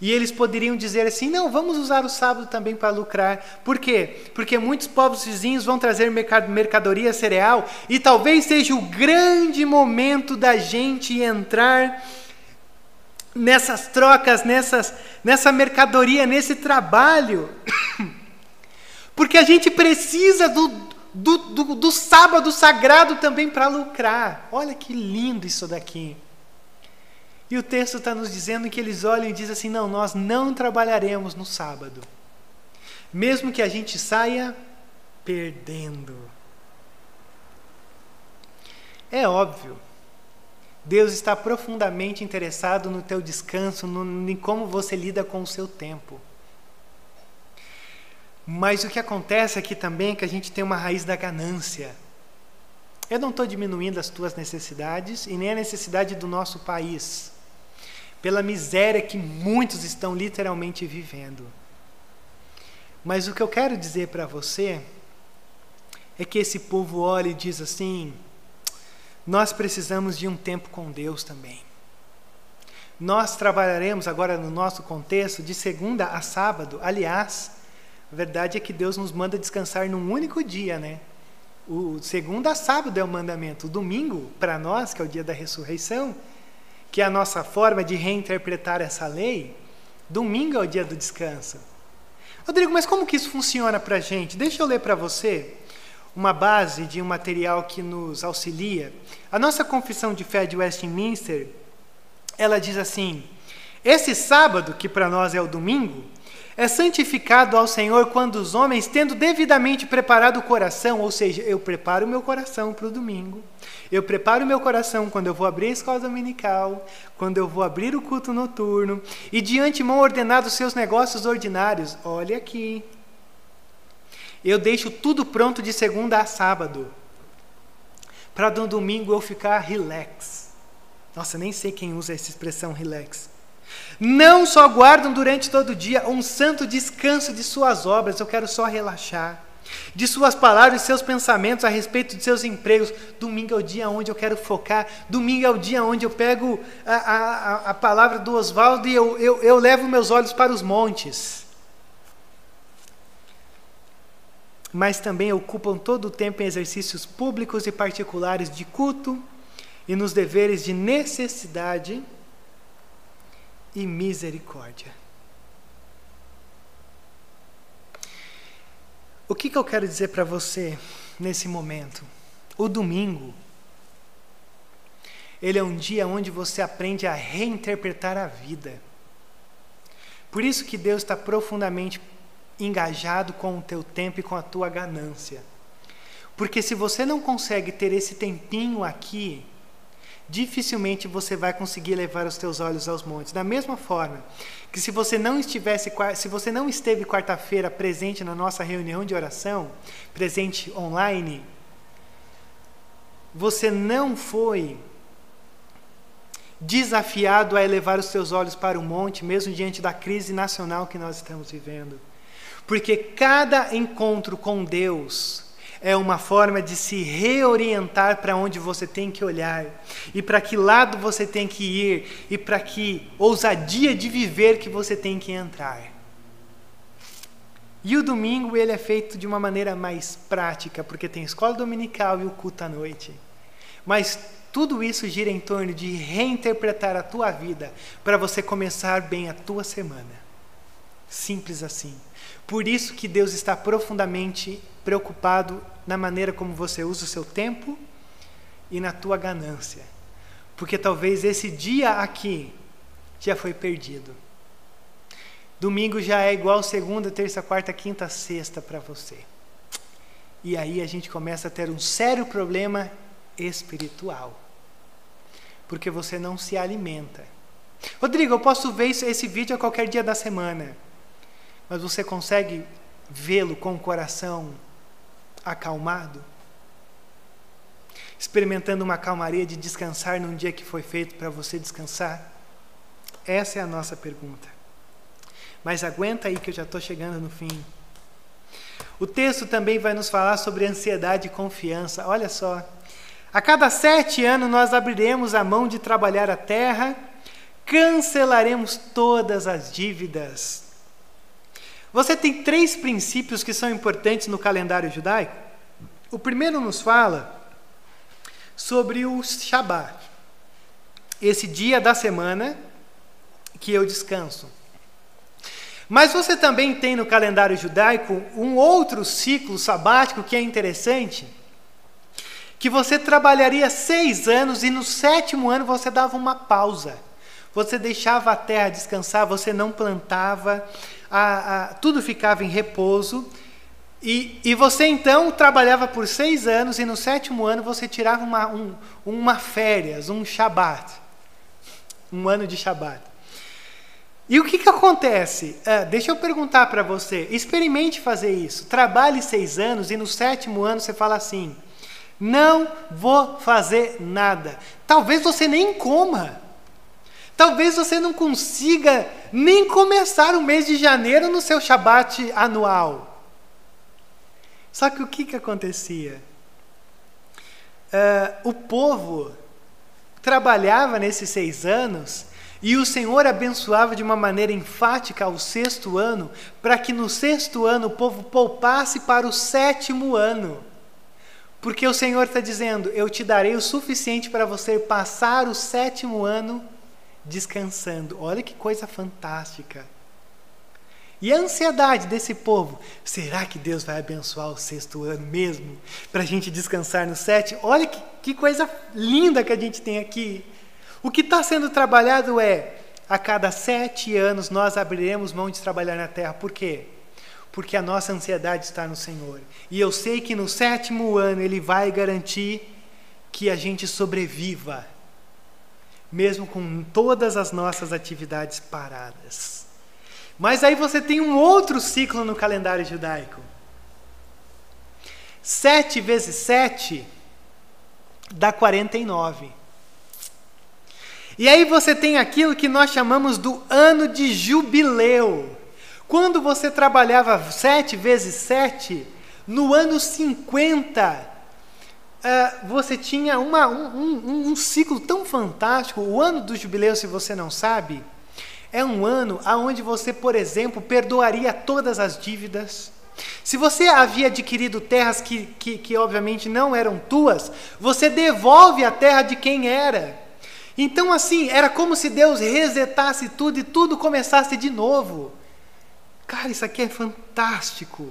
E eles poderiam dizer assim: não, vamos usar o sábado também para lucrar. Por quê? Porque muitos povos vizinhos vão trazer mercadoria cereal e talvez seja o grande momento da gente entrar nessas trocas, nessas, nessa mercadoria, nesse trabalho. [COUGHS] Porque a gente precisa do, do, do, do sábado sagrado também para lucrar. Olha que lindo isso daqui. E o texto está nos dizendo que eles olham e dizem assim: não, nós não trabalharemos no sábado, mesmo que a gente saia perdendo. É óbvio, Deus está profundamente interessado no teu descanso, no, em como você lida com o seu tempo. Mas o que acontece aqui também é que a gente tem uma raiz da ganância. Eu não estou diminuindo as tuas necessidades e nem a necessidade do nosso país pela miséria que muitos estão literalmente vivendo. Mas o que eu quero dizer para você é que esse povo olha e diz assim: nós precisamos de um tempo com Deus também. Nós trabalharemos agora no nosso contexto de segunda a sábado. Aliás, a verdade é que Deus nos manda descansar num único dia, né? O segunda a sábado é o mandamento. O domingo, para nós, que é o dia da ressurreição, que é a nossa forma de reinterpretar essa lei, domingo é o dia do descanso. Rodrigo, mas como que isso funciona para a gente? Deixa eu ler para você uma base de um material que nos auxilia. A nossa confissão de fé de Westminster, ela diz assim: esse sábado, que para nós é o domingo, é santificado ao Senhor quando os homens, tendo devidamente preparado o coração, ou seja, eu preparo o meu coração para o domingo, eu preparo o meu coração quando eu vou abrir a escola dominical, quando eu vou abrir o culto noturno, e de antemão ordenado os seus negócios ordinários. Olha aqui. Eu deixo tudo pronto de segunda a sábado, para no domingo eu ficar relax. Nossa, nem sei quem usa essa expressão relax. Não só guardam durante todo o dia um santo descanso de suas obras, eu quero só relaxar de suas palavras e seus pensamentos a respeito de seus empregos. Domingo é o dia onde eu quero focar, domingo é o dia onde eu pego a, a, a palavra do Oswaldo e eu, eu, eu levo meus olhos para os montes. Mas também ocupam todo o tempo em exercícios públicos e particulares de culto e nos deveres de necessidade e misericórdia. O que, que eu quero dizer para você nesse momento? O domingo, ele é um dia onde você aprende a reinterpretar a vida. Por isso que Deus está profundamente engajado com o teu tempo e com a tua ganância. Porque se você não consegue ter esse tempinho aqui, dificilmente você vai conseguir levar os teus olhos aos montes. Da mesma forma que se você não estivesse, se você não esteve quarta-feira presente na nossa reunião de oração, presente online, você não foi desafiado a elevar os seus olhos para o monte, mesmo diante da crise nacional que nós estamos vivendo. Porque cada encontro com Deus é uma forma de se reorientar para onde você tem que olhar e para que lado você tem que ir e para que ousadia de viver que você tem que entrar. E o domingo ele é feito de uma maneira mais prática, porque tem escola dominical e o culto à noite. Mas tudo isso gira em torno de reinterpretar a tua vida para você começar bem a tua semana. Simples assim. Por isso que Deus está profundamente preocupado na maneira como você usa o seu tempo e na tua ganância. Porque talvez esse dia aqui já foi perdido. Domingo já é igual segunda, terça, quarta, quinta, sexta para você. E aí a gente começa a ter um sério problema espiritual. Porque você não se alimenta. Rodrigo, eu posso ver esse vídeo a qualquer dia da semana. Mas você consegue vê-lo com o coração acalmado? Experimentando uma calmaria de descansar num dia que foi feito para você descansar? Essa é a nossa pergunta. Mas aguenta aí que eu já estou chegando no fim. O texto também vai nos falar sobre ansiedade e confiança. Olha só. A cada sete anos nós abriremos a mão de trabalhar a terra, cancelaremos todas as dívidas. Você tem três princípios que são importantes no calendário judaico. O primeiro nos fala sobre o Shabat, esse dia da semana que eu descanso. Mas você também tem no calendário judaico um outro ciclo sabático que é interessante, que você trabalharia seis anos e no sétimo ano você dava uma pausa. Você deixava a terra descansar, você não plantava, a, a, tudo ficava em repouso. E, e você então trabalhava por seis anos e no sétimo ano você tirava uma, um, uma férias, um Shabat, um ano de Shabat. E o que, que acontece? Uh, deixa eu perguntar para você. Experimente fazer isso. Trabalhe seis anos e no sétimo ano você fala assim: não vou fazer nada. Talvez você nem coma. Talvez você não consiga nem começar o mês de janeiro no seu Shabat anual. Só que o que, que acontecia? Uh, o povo trabalhava nesses seis anos e o Senhor abençoava de uma maneira enfática ao sexto ano, para que no sexto ano o povo poupasse para o sétimo ano. Porque o Senhor está dizendo: Eu te darei o suficiente para você passar o sétimo ano descansando. Olha que coisa fantástica. E a ansiedade desse povo, será que Deus vai abençoar o sexto ano mesmo? Para a gente descansar no sétimo? Olha que, que coisa linda que a gente tem aqui. O que está sendo trabalhado é, a cada sete anos nós abriremos mão de trabalhar na terra. Por quê? Porque a nossa ansiedade está no Senhor. E eu sei que no sétimo ano Ele vai garantir que a gente sobreviva, mesmo com todas as nossas atividades paradas. Mas aí você tem um outro ciclo no calendário judaico. Sete vezes sete dá 49. E aí você tem aquilo que nós chamamos do ano de jubileu. Quando você trabalhava sete vezes sete, no ano 50, eh, você tinha uma, um, um, um ciclo tão fantástico. O ano do jubileu, se você não sabe, é um ano onde você, por exemplo, perdoaria todas as dívidas. Se você havia adquirido terras que, que, que obviamente não eram tuas, você devolve a terra de quem era. Então, assim, era como se Deus resetasse tudo e tudo começasse de novo. Cara, isso aqui é fantástico.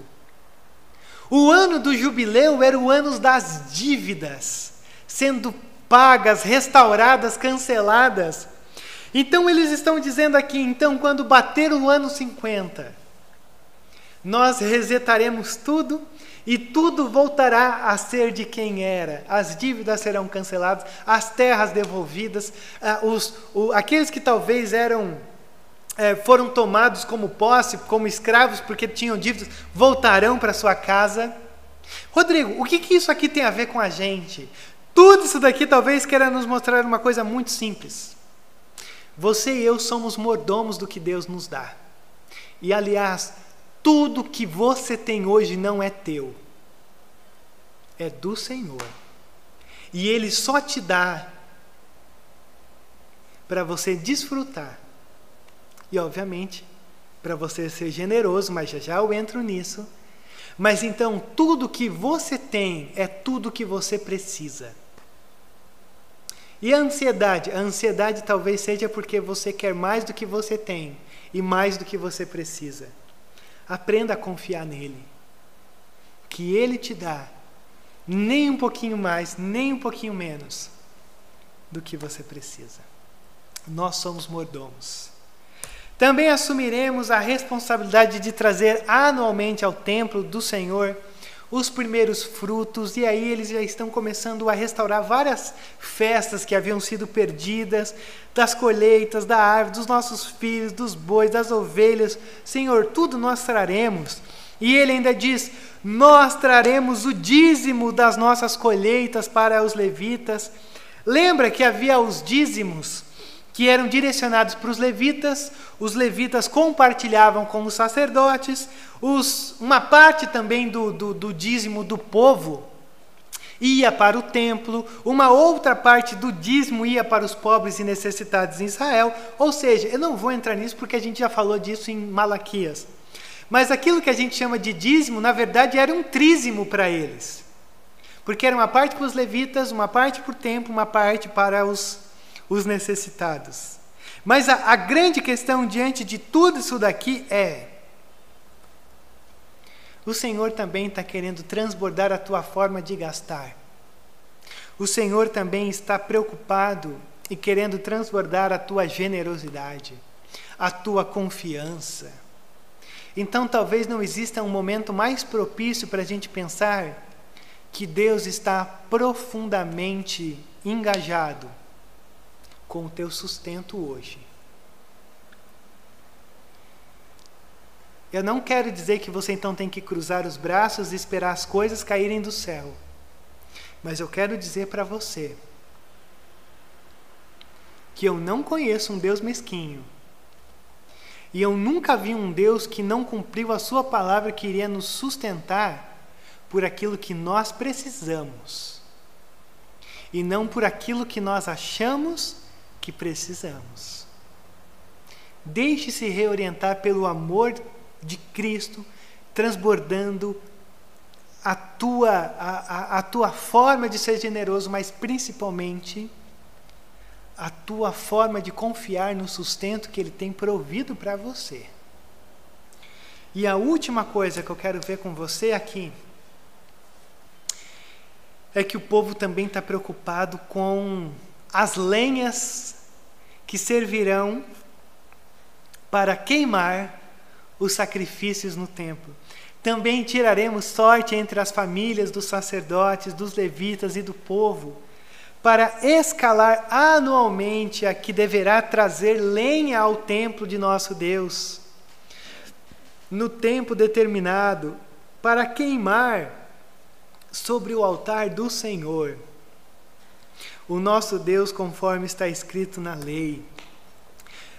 O ano do jubileu era o ano das dívidas, sendo pagas, restauradas, canceladas. Então eles estão dizendo aqui, então quando bater o ano 50, nós resetaremos tudo e tudo voltará a ser de quem era. As dívidas serão canceladas, as terras devolvidas, ah, os, o, aqueles que talvez eram é, foram tomados como posse, como escravos porque tinham dívidas, voltarão para sua casa. Rodrigo, o que, que isso aqui tem a ver com a gente? Tudo isso daqui talvez queira nos mostrar uma coisa muito simples. Você e eu somos mordomos do que Deus nos dá. E aliás, Tudo que você tem hoje não é teu, é do Senhor. E Ele só te dá para você desfrutar. E, obviamente, para você ser generoso, mas já já eu entro nisso. Mas então, tudo que você tem é tudo que você precisa. E a ansiedade? A ansiedade talvez seja porque você quer mais do que você tem e mais do que você precisa. Aprenda a confiar nele. Que ele te dá nem um pouquinho mais, nem um pouquinho menos do que você precisa. Nós somos mordomos. Também assumiremos a responsabilidade de trazer anualmente ao templo do Senhor os primeiros frutos, e aí eles já estão começando a restaurar várias festas que haviam sido perdidas, das colheitas, da árvore, dos nossos filhos, dos bois, das ovelhas. Senhor, tudo nós traremos. E ele ainda diz: Nós traremos o dízimo das nossas colheitas para os levitas. Lembra que havia os dízimos que eram direcionados para os levitas, os levitas compartilhavam com os sacerdotes, os, uma parte também do, do, do dízimo do povo ia para o templo, uma outra parte do dízimo ia para os pobres e necessitados em Israel. Ou seja, eu não vou entrar nisso porque a gente já falou disso em Malaquias. Mas aquilo que a gente chama de dízimo, na verdade, era um trízimo para eles. Porque era uma parte para os levitas, uma parte para o templo, uma parte para os os necessitados. Mas a, a grande questão diante de tudo isso daqui é: o Senhor também está querendo transbordar a tua forma de gastar. O Senhor também está preocupado e querendo transbordar a tua generosidade, a tua confiança. Então, talvez não exista um momento mais propício para a gente pensar que Deus está profundamente engajado com o teu sustento hoje. Eu não quero dizer que você então tem que cruzar os braços e esperar as coisas caírem do céu. Mas eu quero dizer para você que eu não conheço um Deus mesquinho. E eu nunca vi um Deus que não cumpriu a sua palavra que iria nos sustentar por aquilo que nós precisamos. E não por aquilo que nós achamos que precisamos. Deixe-se reorientar pelo amor de Cristo, transbordando a tua, a, a, a tua forma de ser generoso, mas principalmente a tua forma de confiar no sustento que Ele tem provido para você. E a última coisa que eu quero ver com você aqui é que o povo também está preocupado com as lenhas que servirão para queimar os sacrifícios no templo. Também tiraremos sorte entre as famílias dos sacerdotes, dos levitas e do povo, para escalar anualmente a que deverá trazer lenha ao templo de nosso Deus, no tempo determinado, para queimar sobre o altar do Senhor o nosso Deus, conforme está escrito na lei.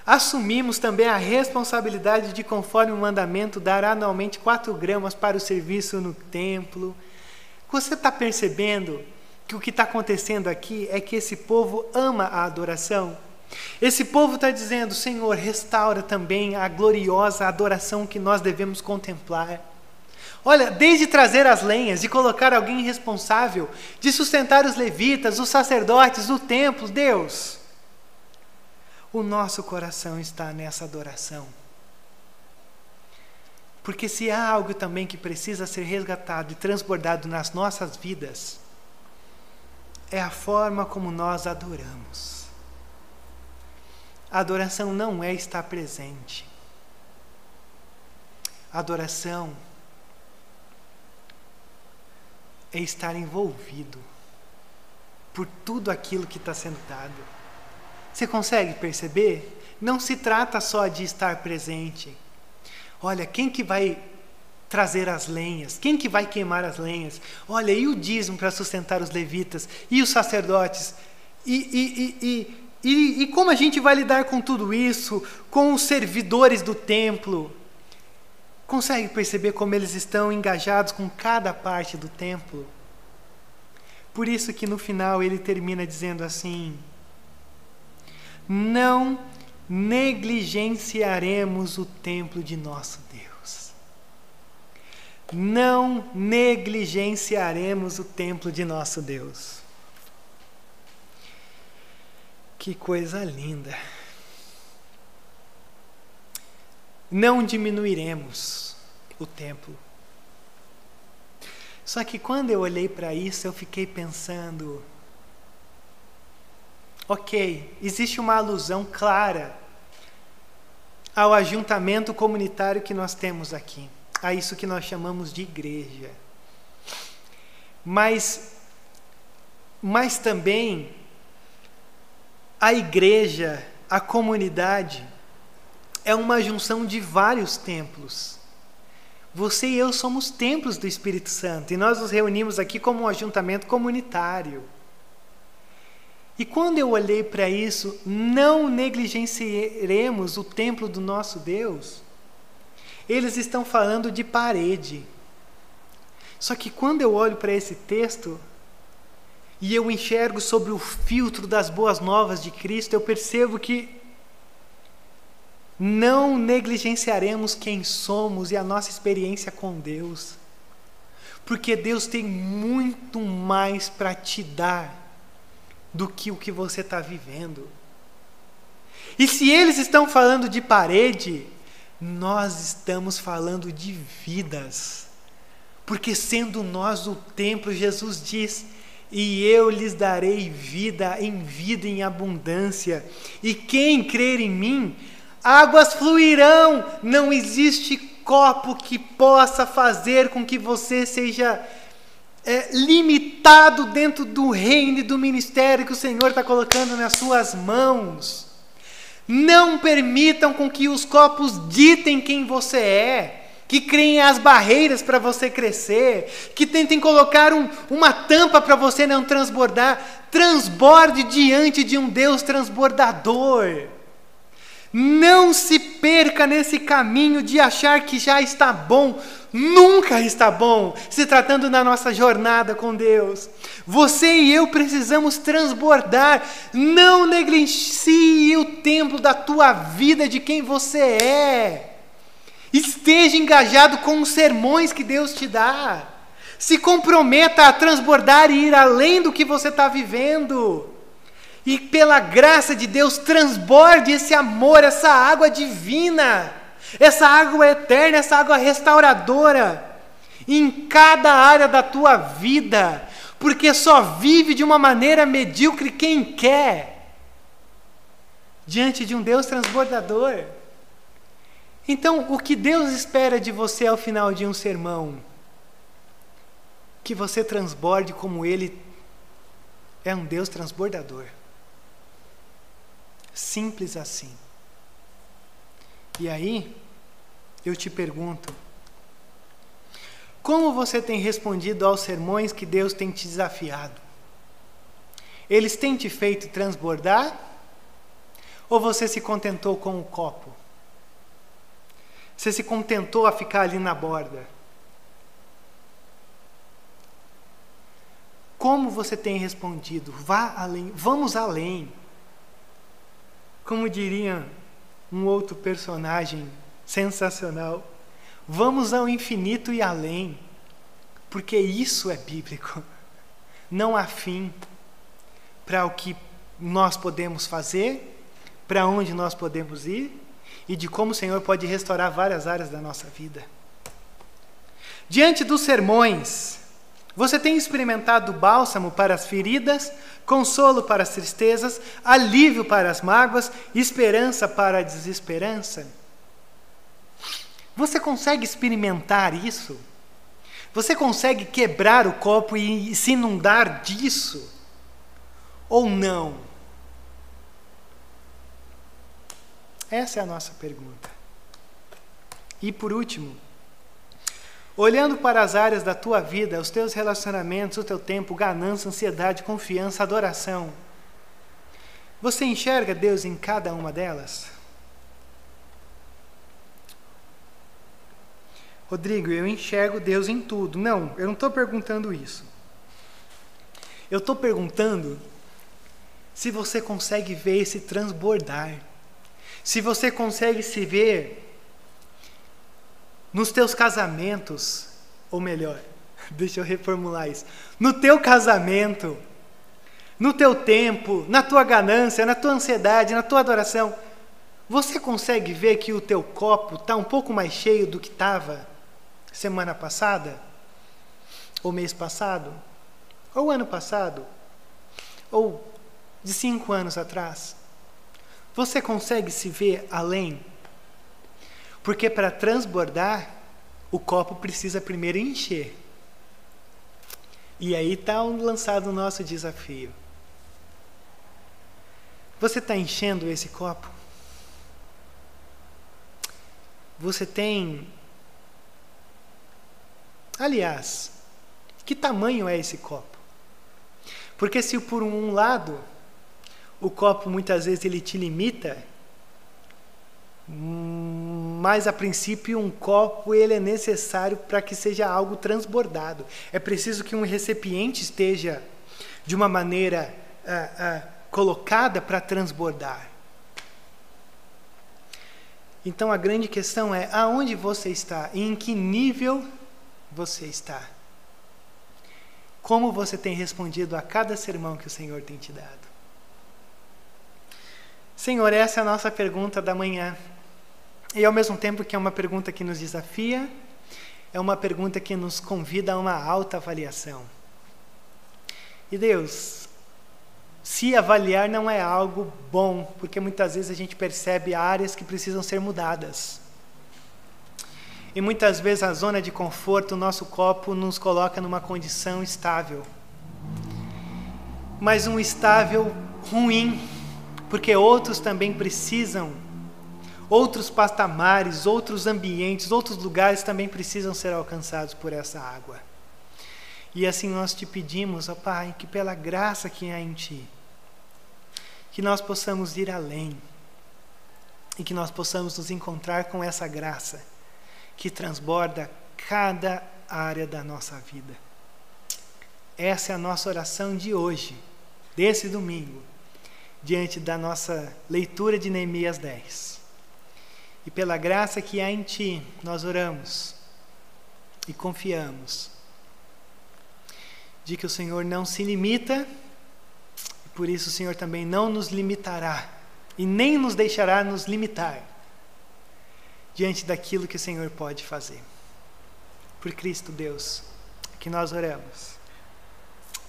Assumimos também a responsabilidade de, conforme o mandamento, dar anualmente quatro gramas para o serviço no templo. Você está percebendo que o que está acontecendo aqui é que esse povo ama a adoração? Esse povo está dizendo: Senhor, restaura também a gloriosa adoração que nós devemos contemplar. Olha, desde trazer as lenhas, de colocar alguém responsável, de sustentar os levitas, os sacerdotes, o templo, Deus. O nosso coração está nessa adoração. Porque se há algo também que precisa ser resgatado e transbordado nas nossas vidas, é a forma como nós adoramos. A adoração não é estar presente. A adoração é estar envolvido por tudo aquilo que está sendo dado. Você consegue perceber? Não se trata só de estar presente. Olha, quem que vai trazer as lenhas? Quem que vai queimar as lenhas? Olha, e o dízimo para sustentar os levitas? E os sacerdotes? E, e, e, e, e como a gente vai lidar com tudo isso? Com os servidores do templo? Consegue perceber como eles estão engajados com cada parte do templo? Por isso que no final ele termina dizendo assim: Não negligenciaremos o templo de nosso Deus. Não negligenciaremos o templo de nosso Deus. Que coisa linda. Não diminuiremos o templo. Só que quando eu olhei para isso, eu fiquei pensando: ok, existe uma alusão clara ao ajuntamento comunitário que nós temos aqui, a isso que nós chamamos de igreja. Mas, mas também a igreja, a comunidade, é uma junção de vários templos. Você e eu somos templos do Espírito Santo e nós nos reunimos aqui como um ajuntamento comunitário. E quando eu olhei para isso, não negligenciaremos o templo do nosso Deus. Eles estão falando de parede. Só que quando eu olho para esse texto e eu enxergo sobre o filtro das boas novas de Cristo, eu percebo que não negligenciaremos quem somos e a nossa experiência com Deus, porque Deus tem muito mais para te dar do que o que você está vivendo. E se eles estão falando de parede, nós estamos falando de vidas, porque sendo nós o templo, Jesus diz: e eu lhes darei vida em vida em abundância, e quem crer em mim, Águas fluirão, não existe copo que possa fazer com que você seja é, limitado dentro do reino e do ministério que o Senhor está colocando nas suas mãos. Não permitam com que os copos ditem quem você é, que criem as barreiras para você crescer, que tentem colocar um, uma tampa para você não transbordar. Transborde diante de um Deus transbordador. Não se perca nesse caminho de achar que já está bom. Nunca está bom, se tratando da nossa jornada com Deus. Você e eu precisamos transbordar. Não negligencie o tempo da tua vida, de quem você é. Esteja engajado com os sermões que Deus te dá. Se comprometa a transbordar e ir além do que você está vivendo e pela graça de Deus transborde esse amor, essa água divina, essa água eterna, essa água restauradora em cada área da tua vida, porque só vive de uma maneira medíocre quem quer, diante de um Deus transbordador. Então, o que Deus espera de você ao final de um sermão? Que você transborde como Ele é um Deus transbordador. Simples assim. E aí, eu te pergunto: como você tem respondido aos sermões que Deus tem te desafiado? Eles têm te feito transbordar? Ou você se contentou com o copo? Você se contentou a ficar ali na borda? Como você tem respondido? Vá além, vamos além. Como diria um outro personagem sensacional, vamos ao infinito e além, porque isso é bíblico. Não há fim para o que nós podemos fazer, para onde nós podemos ir e de como o Senhor pode restaurar várias áreas da nossa vida. Diante dos sermões, você tem experimentado bálsamo para as feridas, consolo para as tristezas, alívio para as mágoas, esperança para a desesperança? Você consegue experimentar isso? Você consegue quebrar o copo e se inundar disso? Ou não? Essa é a nossa pergunta. E por último, Olhando para as áreas da tua vida, os teus relacionamentos, o teu tempo, ganância, ansiedade, confiança, adoração, você enxerga Deus em cada uma delas? Rodrigo, eu enxergo Deus em tudo. Não, eu não estou perguntando isso. Eu estou perguntando se você consegue ver esse transbordar. Se você consegue se ver nos teus casamentos, ou melhor, [LAUGHS] deixa eu reformular isso. No teu casamento, no teu tempo, na tua ganância, na tua ansiedade, na tua adoração, você consegue ver que o teu copo está um pouco mais cheio do que estava semana passada? Ou mês passado? Ou ano passado? Ou de cinco anos atrás? Você consegue se ver além? Porque para transbordar, o copo precisa primeiro encher. E aí está lançado o nosso desafio. Você está enchendo esse copo? Você tem. Aliás, que tamanho é esse copo? Porque se por um lado o copo muitas vezes ele te limita, mas a princípio um copo ele é necessário para que seja algo transbordado. É preciso que um recipiente esteja de uma maneira ah, ah, colocada para transbordar. Então a grande questão é aonde você está e em que nível você está. Como você tem respondido a cada sermão que o Senhor tem te dado? Senhor, essa é a nossa pergunta da manhã. E ao mesmo tempo que é uma pergunta que nos desafia, é uma pergunta que nos convida a uma alta avaliação. E Deus, se avaliar não é algo bom, porque muitas vezes a gente percebe áreas que precisam ser mudadas. E muitas vezes a zona de conforto, o nosso copo, nos coloca numa condição estável. Mas um estável ruim, porque outros também precisam outros patamares, outros ambientes, outros lugares também precisam ser alcançados por essa água. E assim nós te pedimos, ó Pai, que pela graça que há em Ti, que nós possamos ir além e que nós possamos nos encontrar com essa graça que transborda cada área da nossa vida. Essa é a nossa oração de hoje, desse domingo, diante da nossa leitura de Neemias 10. E pela graça que há em Ti, nós oramos e confiamos de que o Senhor não se limita, e por isso o Senhor também não nos limitará e nem nos deixará nos limitar diante daquilo que o Senhor pode fazer. Por Cristo, Deus, que nós oramos.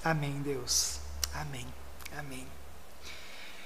Amém, Deus. Amém. Amém.